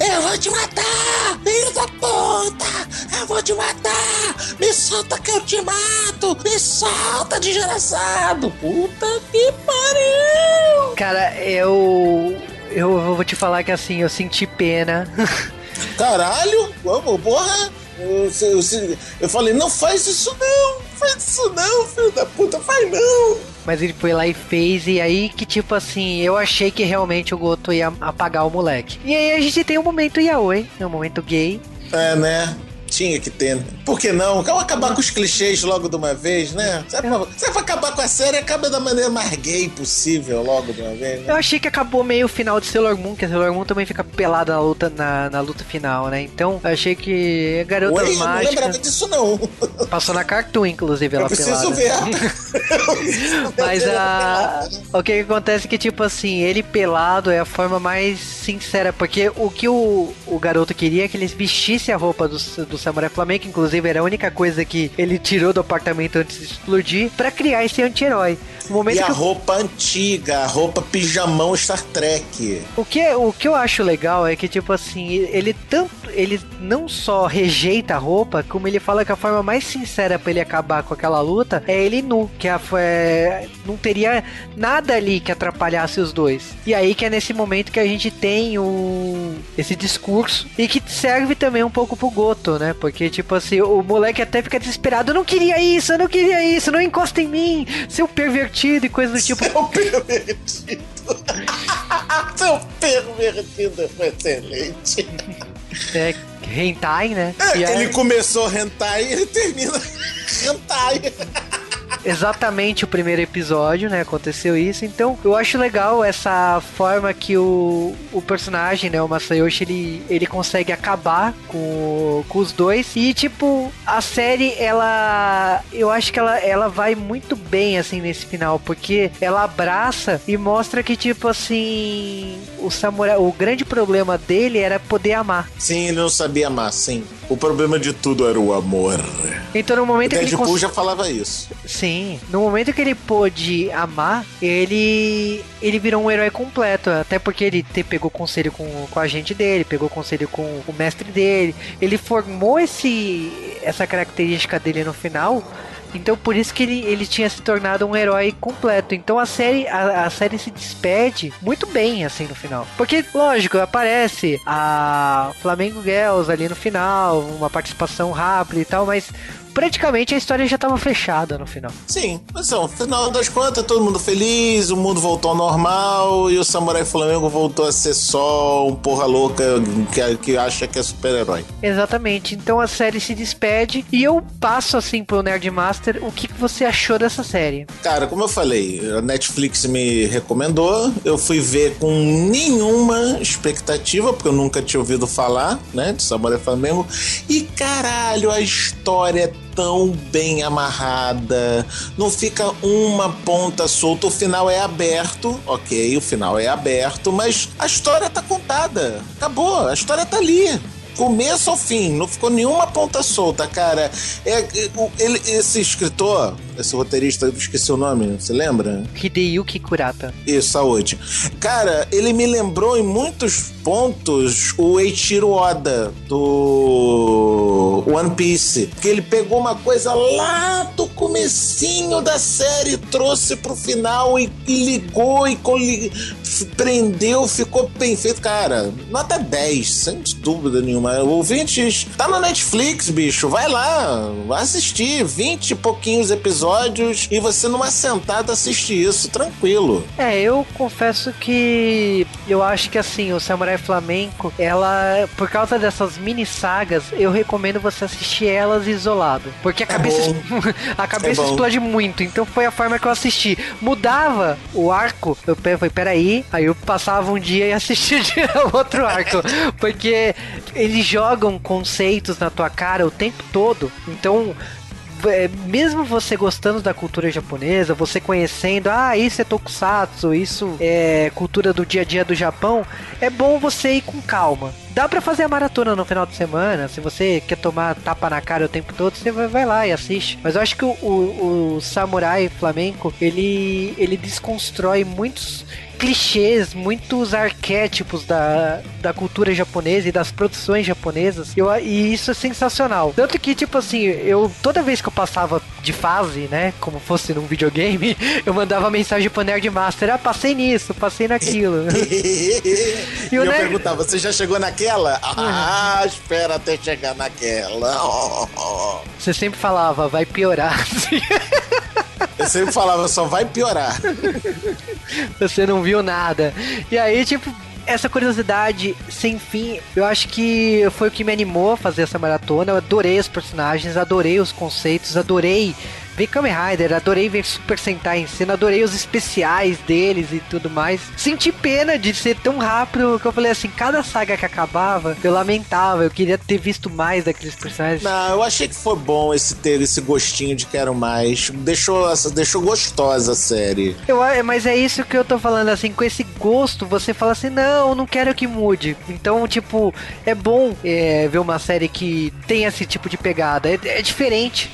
eu vou te matar, filho da puta, eu vou te matar, me solta que eu te mato, me solta, desgraçado. Puta que pariu. Cara, eu. Eu vou te falar que assim, eu senti pena. Caralho, vamos, porra. Eu, eu- eu falei, não faz isso não, faz isso não, filho da puta, faz não. Mas ele foi lá e fez, e aí que tipo assim, eu achei que realmente o Goto ia apagar o moleque. E aí a gente tem um momento yaoi, um momento gay. É, né? Tinha que ter. Por que não? Acabar com os clichês logo de uma vez, né? É pra, se é pra acabar com a série, acaba da maneira mais gay possível logo de uma vez, né? Eu achei que acabou meio o final de Sailor Moon, que a Sailor Moon também fica pelada na luta, na, na luta final, né? Então, eu achei que a garota Oi, eu não mágica lembrava disso não. passou na Cartoon, inclusive, ela Eu preciso pelada. ver. Mas a... o que acontece é que, tipo assim, ele pelado é a forma mais sincera, porque o que o, o garoto queria é que ele vestisse a roupa do, do Samurai Flamengo, inclusive era a única coisa que ele tirou do apartamento antes de explodir, pra criar esse anti-herói. E a roupa antiga, a roupa pijamão Star Trek. O que, o que eu acho legal é que, tipo assim, ele tanto. Ele não só rejeita a roupa, como ele fala que a forma mais sincera pra ele acabar com aquela luta é ele nu. Que a, é, não teria nada ali que atrapalhasse os dois. E aí que é nesse momento que a gente tem o, esse discurso. E que serve também um pouco pro Goto, né? Porque, tipo assim, o moleque até fica desesperado. Eu não queria isso, eu não queria isso, não encosta em mim, seu pervertido e coisa do tipo. Seu pervertido. Seu pervertido foi excelente. É, hentai, né? É, aí- ele começou hentai e ele termina hentai. Exatamente o primeiro episódio, né? Aconteceu isso. Então, eu acho legal essa forma que o, o personagem, né? O Masayoshi, ele, ele consegue acabar com, com os dois. E, tipo, a série, ela. Eu acho que ela, ela vai muito bem, assim, nesse final. Porque ela abraça e mostra que, tipo, assim. O samurai. O grande problema dele era poder amar. Sim, ele não sabia amar, sim. O problema de tudo era o amor. Então, no O momento que ele. Deadpool cons- já falava isso. Sim, no momento que ele pôde amar, ele ele virou um herói completo, até porque ele te, pegou conselho com, com a gente dele, pegou conselho com o mestre dele, ele formou esse essa característica dele no final. Então por isso que ele, ele tinha se tornado um herói completo. Então a série a, a série se despede muito bem assim no final. Porque lógico, aparece a Flamengo Girls ali no final, uma participação rápida e tal, mas praticamente a história já estava fechada no final. Sim, mas no final das contas, todo mundo feliz, o mundo voltou ao normal e o Samurai Flamengo voltou a ser só um porra louca que, que acha que é super-herói. Exatamente. Então a série se despede e eu passo assim pro Nerdmaster o que, que você achou dessa série. Cara, como eu falei, a Netflix me recomendou, eu fui ver com nenhuma expectativa, porque eu nunca tinha ouvido falar, né, de Samurai Flamengo, e caralho, a história é tão bem amarrada, não fica uma ponta solta, o final é aberto, ok, o final é aberto, mas a história tá contada, acabou, a história tá ali. Começo ao fim, não ficou nenhuma ponta solta, cara. É, é, ele, esse escritor, esse roteirista, eu esqueci o nome, você lembra? Hideyuki Kurata. Isso, saúde. Cara, ele me lembrou em muitos pontos o Eiichiro Oda do One Piece. Que ele pegou uma coisa lá do comecinho da série, trouxe pro final e, e ligou e prendeu, ficou bem feito. Cara, nota 10, sem dúvida nenhuma. Ouvintes, tá na Netflix, bicho. Vai lá, vai assistir 20 e pouquinhos episódios e você numa sentada assiste isso, tranquilo. É, eu confesso que eu acho que assim, o Samurai Flamenco, ela, por causa dessas mini sagas, eu recomendo você assistir elas isolado. Porque a cabeça, a cabeça É explode muito. Então foi a forma que eu assisti. Mudava o arco, eu falei, peraí, aí eu passava um dia e assistia de outro arco. Porque eles jogam conceitos na tua cara o tempo todo. Então é, mesmo você gostando da cultura japonesa, você conhecendo, ah, isso é tokusatsu, isso é cultura do dia a dia do Japão, é bom você ir com calma. Dá pra fazer a maratona no final de semana. Se você quer tomar tapa na cara o tempo todo, você vai, lá e assiste. Mas eu acho que o, o, o Samurai Flamenco, ele, ele desconstrói muitos clichês, muitos arquétipos da, da cultura japonesa e das produções japonesas. Eu, e isso é sensacional. Tanto que, tipo assim, eu toda vez que eu passava de fase, né? Como fosse num videogame, eu mandava mensagem pro Nerd Master: Ah, passei nisso, passei naquilo. e, e eu Nerd... perguntava: Você já chegou naquela? Ah, espera até chegar naquela. Você sempre falava: Vai piorar. Eu sempre falava, só vai piorar. Você não viu nada. E aí, tipo, essa curiosidade sem fim, eu acho que foi o que me animou a fazer essa maratona. Eu adorei os personagens, adorei os conceitos, adorei ver Kamen Rider, adorei ver Super Sentai em cena, adorei os especiais deles e tudo mais. Senti pena de ser tão rápido que eu falei assim, cada saga que acabava, eu lamentava, eu queria ter visto mais daqueles personagens. Não, eu achei que foi bom esse ter esse gostinho de quero mais. Deixou, deixou gostosa a série. Eu, mas é isso que eu tô falando, assim, com esse gosto, você fala assim, não, não quero que mude. Então, tipo, é bom é, ver uma série que tem esse tipo de pegada. é, é diferente.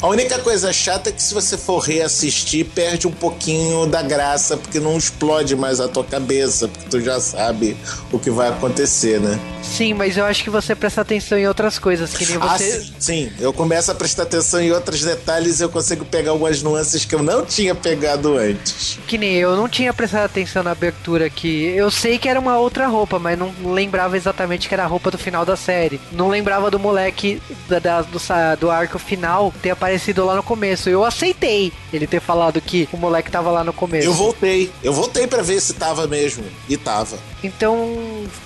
A única coisa chata é que se você for reassistir, perde um pouquinho da graça, porque não explode mais a tua cabeça, porque tu já sabe o que vai acontecer, né? Sim, mas eu acho que você presta atenção em outras coisas, que nem ah, você. Ah, sim, eu começo a prestar atenção em outros detalhes e eu consigo pegar algumas nuances que eu não tinha pegado antes. Que nem eu não tinha prestado atenção na abertura aqui. Eu sei que era uma outra roupa, mas não lembrava exatamente que era a roupa do final da série. Não lembrava do moleque da, da do, do arco final ter aparecido lá no começo. Eu aceitei ele ter falado que o moleque tava lá no começo. Eu voltei. Eu voltei para ver se tava mesmo. E tava. Então,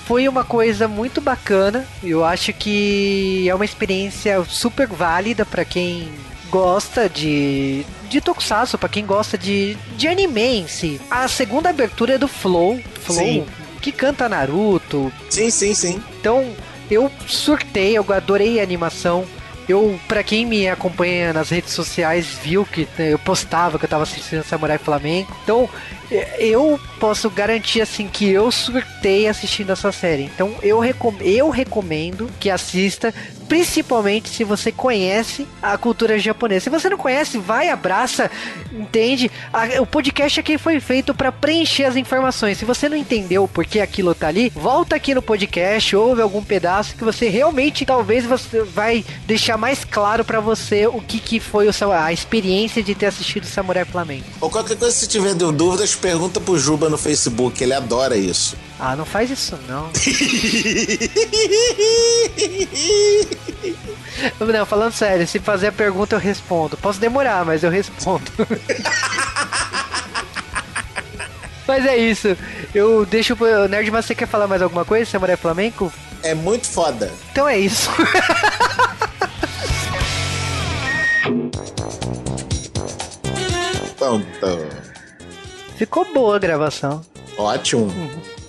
foi uma coisa muito bacana. Eu acho que é uma experiência super válida para quem gosta de de tokusatsu, para quem gosta de de anime em si. A segunda abertura é do Flow, Flow, sim. que canta Naruto. Sim, sim, sim. Então, eu surtei, eu adorei a animação. Eu, para quem me acompanha nas redes sociais, viu que eu postava que eu tava assistindo Samurai Flamengo. Então, eu posso garantir assim que eu surtei assistindo essa série. Então eu, recom eu recomendo que assista, principalmente se você conhece a cultura japonesa. Se você não conhece, vai, abraça, entende? A, o podcast aqui foi feito para preencher as informações. Se você não entendeu por que aquilo tá ali, volta aqui no podcast, ouve algum pedaço que você realmente talvez você vai deixar mais claro para você o que, que foi o, a experiência de ter assistido Samurai Flamengo. Ou qualquer coisa se tiver dúvidas, pergunta pro Juba no Facebook, ele adora isso. Ah, não faz isso não. não, falando sério, se fazer a pergunta eu respondo. Posso demorar, mas eu respondo. mas é isso. Eu deixo pro Nerd, mas você quer falar mais alguma coisa, Samurai Flamengo? É muito foda. Então é isso. então, então. Ficou boa a gravação. Ótimo. Uhum.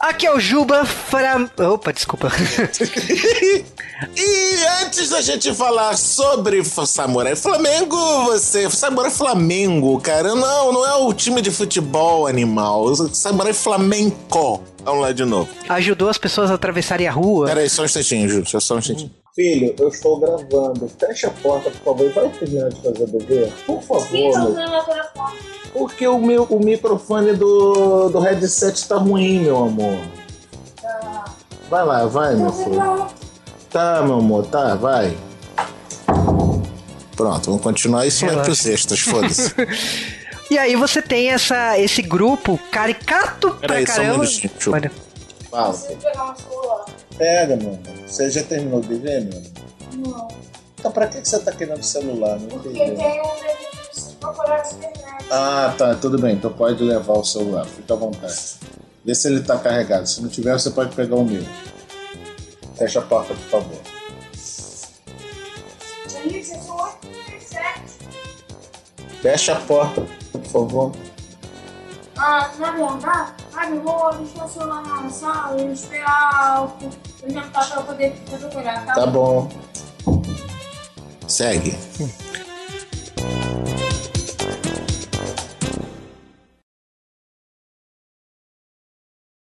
Aqui é o Juba Fram... Opa, desculpa. e antes da gente falar sobre Samurai Flamengo, você... Samurai Flamengo, cara, não, não é o time de futebol animal. Samurai Flamenco. Vamos lá de novo. Ajudou as pessoas a atravessarem a rua. Peraí, só um instantinho, Ju, só um instantinho. Filho, eu estou gravando. Fecha a porta, por favor. Vai terminar de fazer o dever? Por favor. Meu. Porque o, meu, o microfone do, do headset tá ruim, meu amor. Vai lá, vai, meu filho. Tá, meu amor, tá, vai. Pronto, vamos continuar. Isso é pros extras, foda-se. e aí você tem essa, esse grupo caricato Pera pra aí, caramba. Só um Olha. Fala. Pega, meu amor. Você já terminou de ver, meu Não. Então pra que, que você tá querendo celular? Não Porque tem um procurar internet. Ah, tá. Tudo bem. Então pode levar o celular. Fica à vontade. Vê se ele tá carregado. Se não tiver, você pode pegar o meu. Fecha a porta, por favor. Fecha a porta, por favor. Ah, na verdade, ah, eu vou deixar o celular na sala e esperar o jantar pra poder procurar, tá? Tá bom. Segue.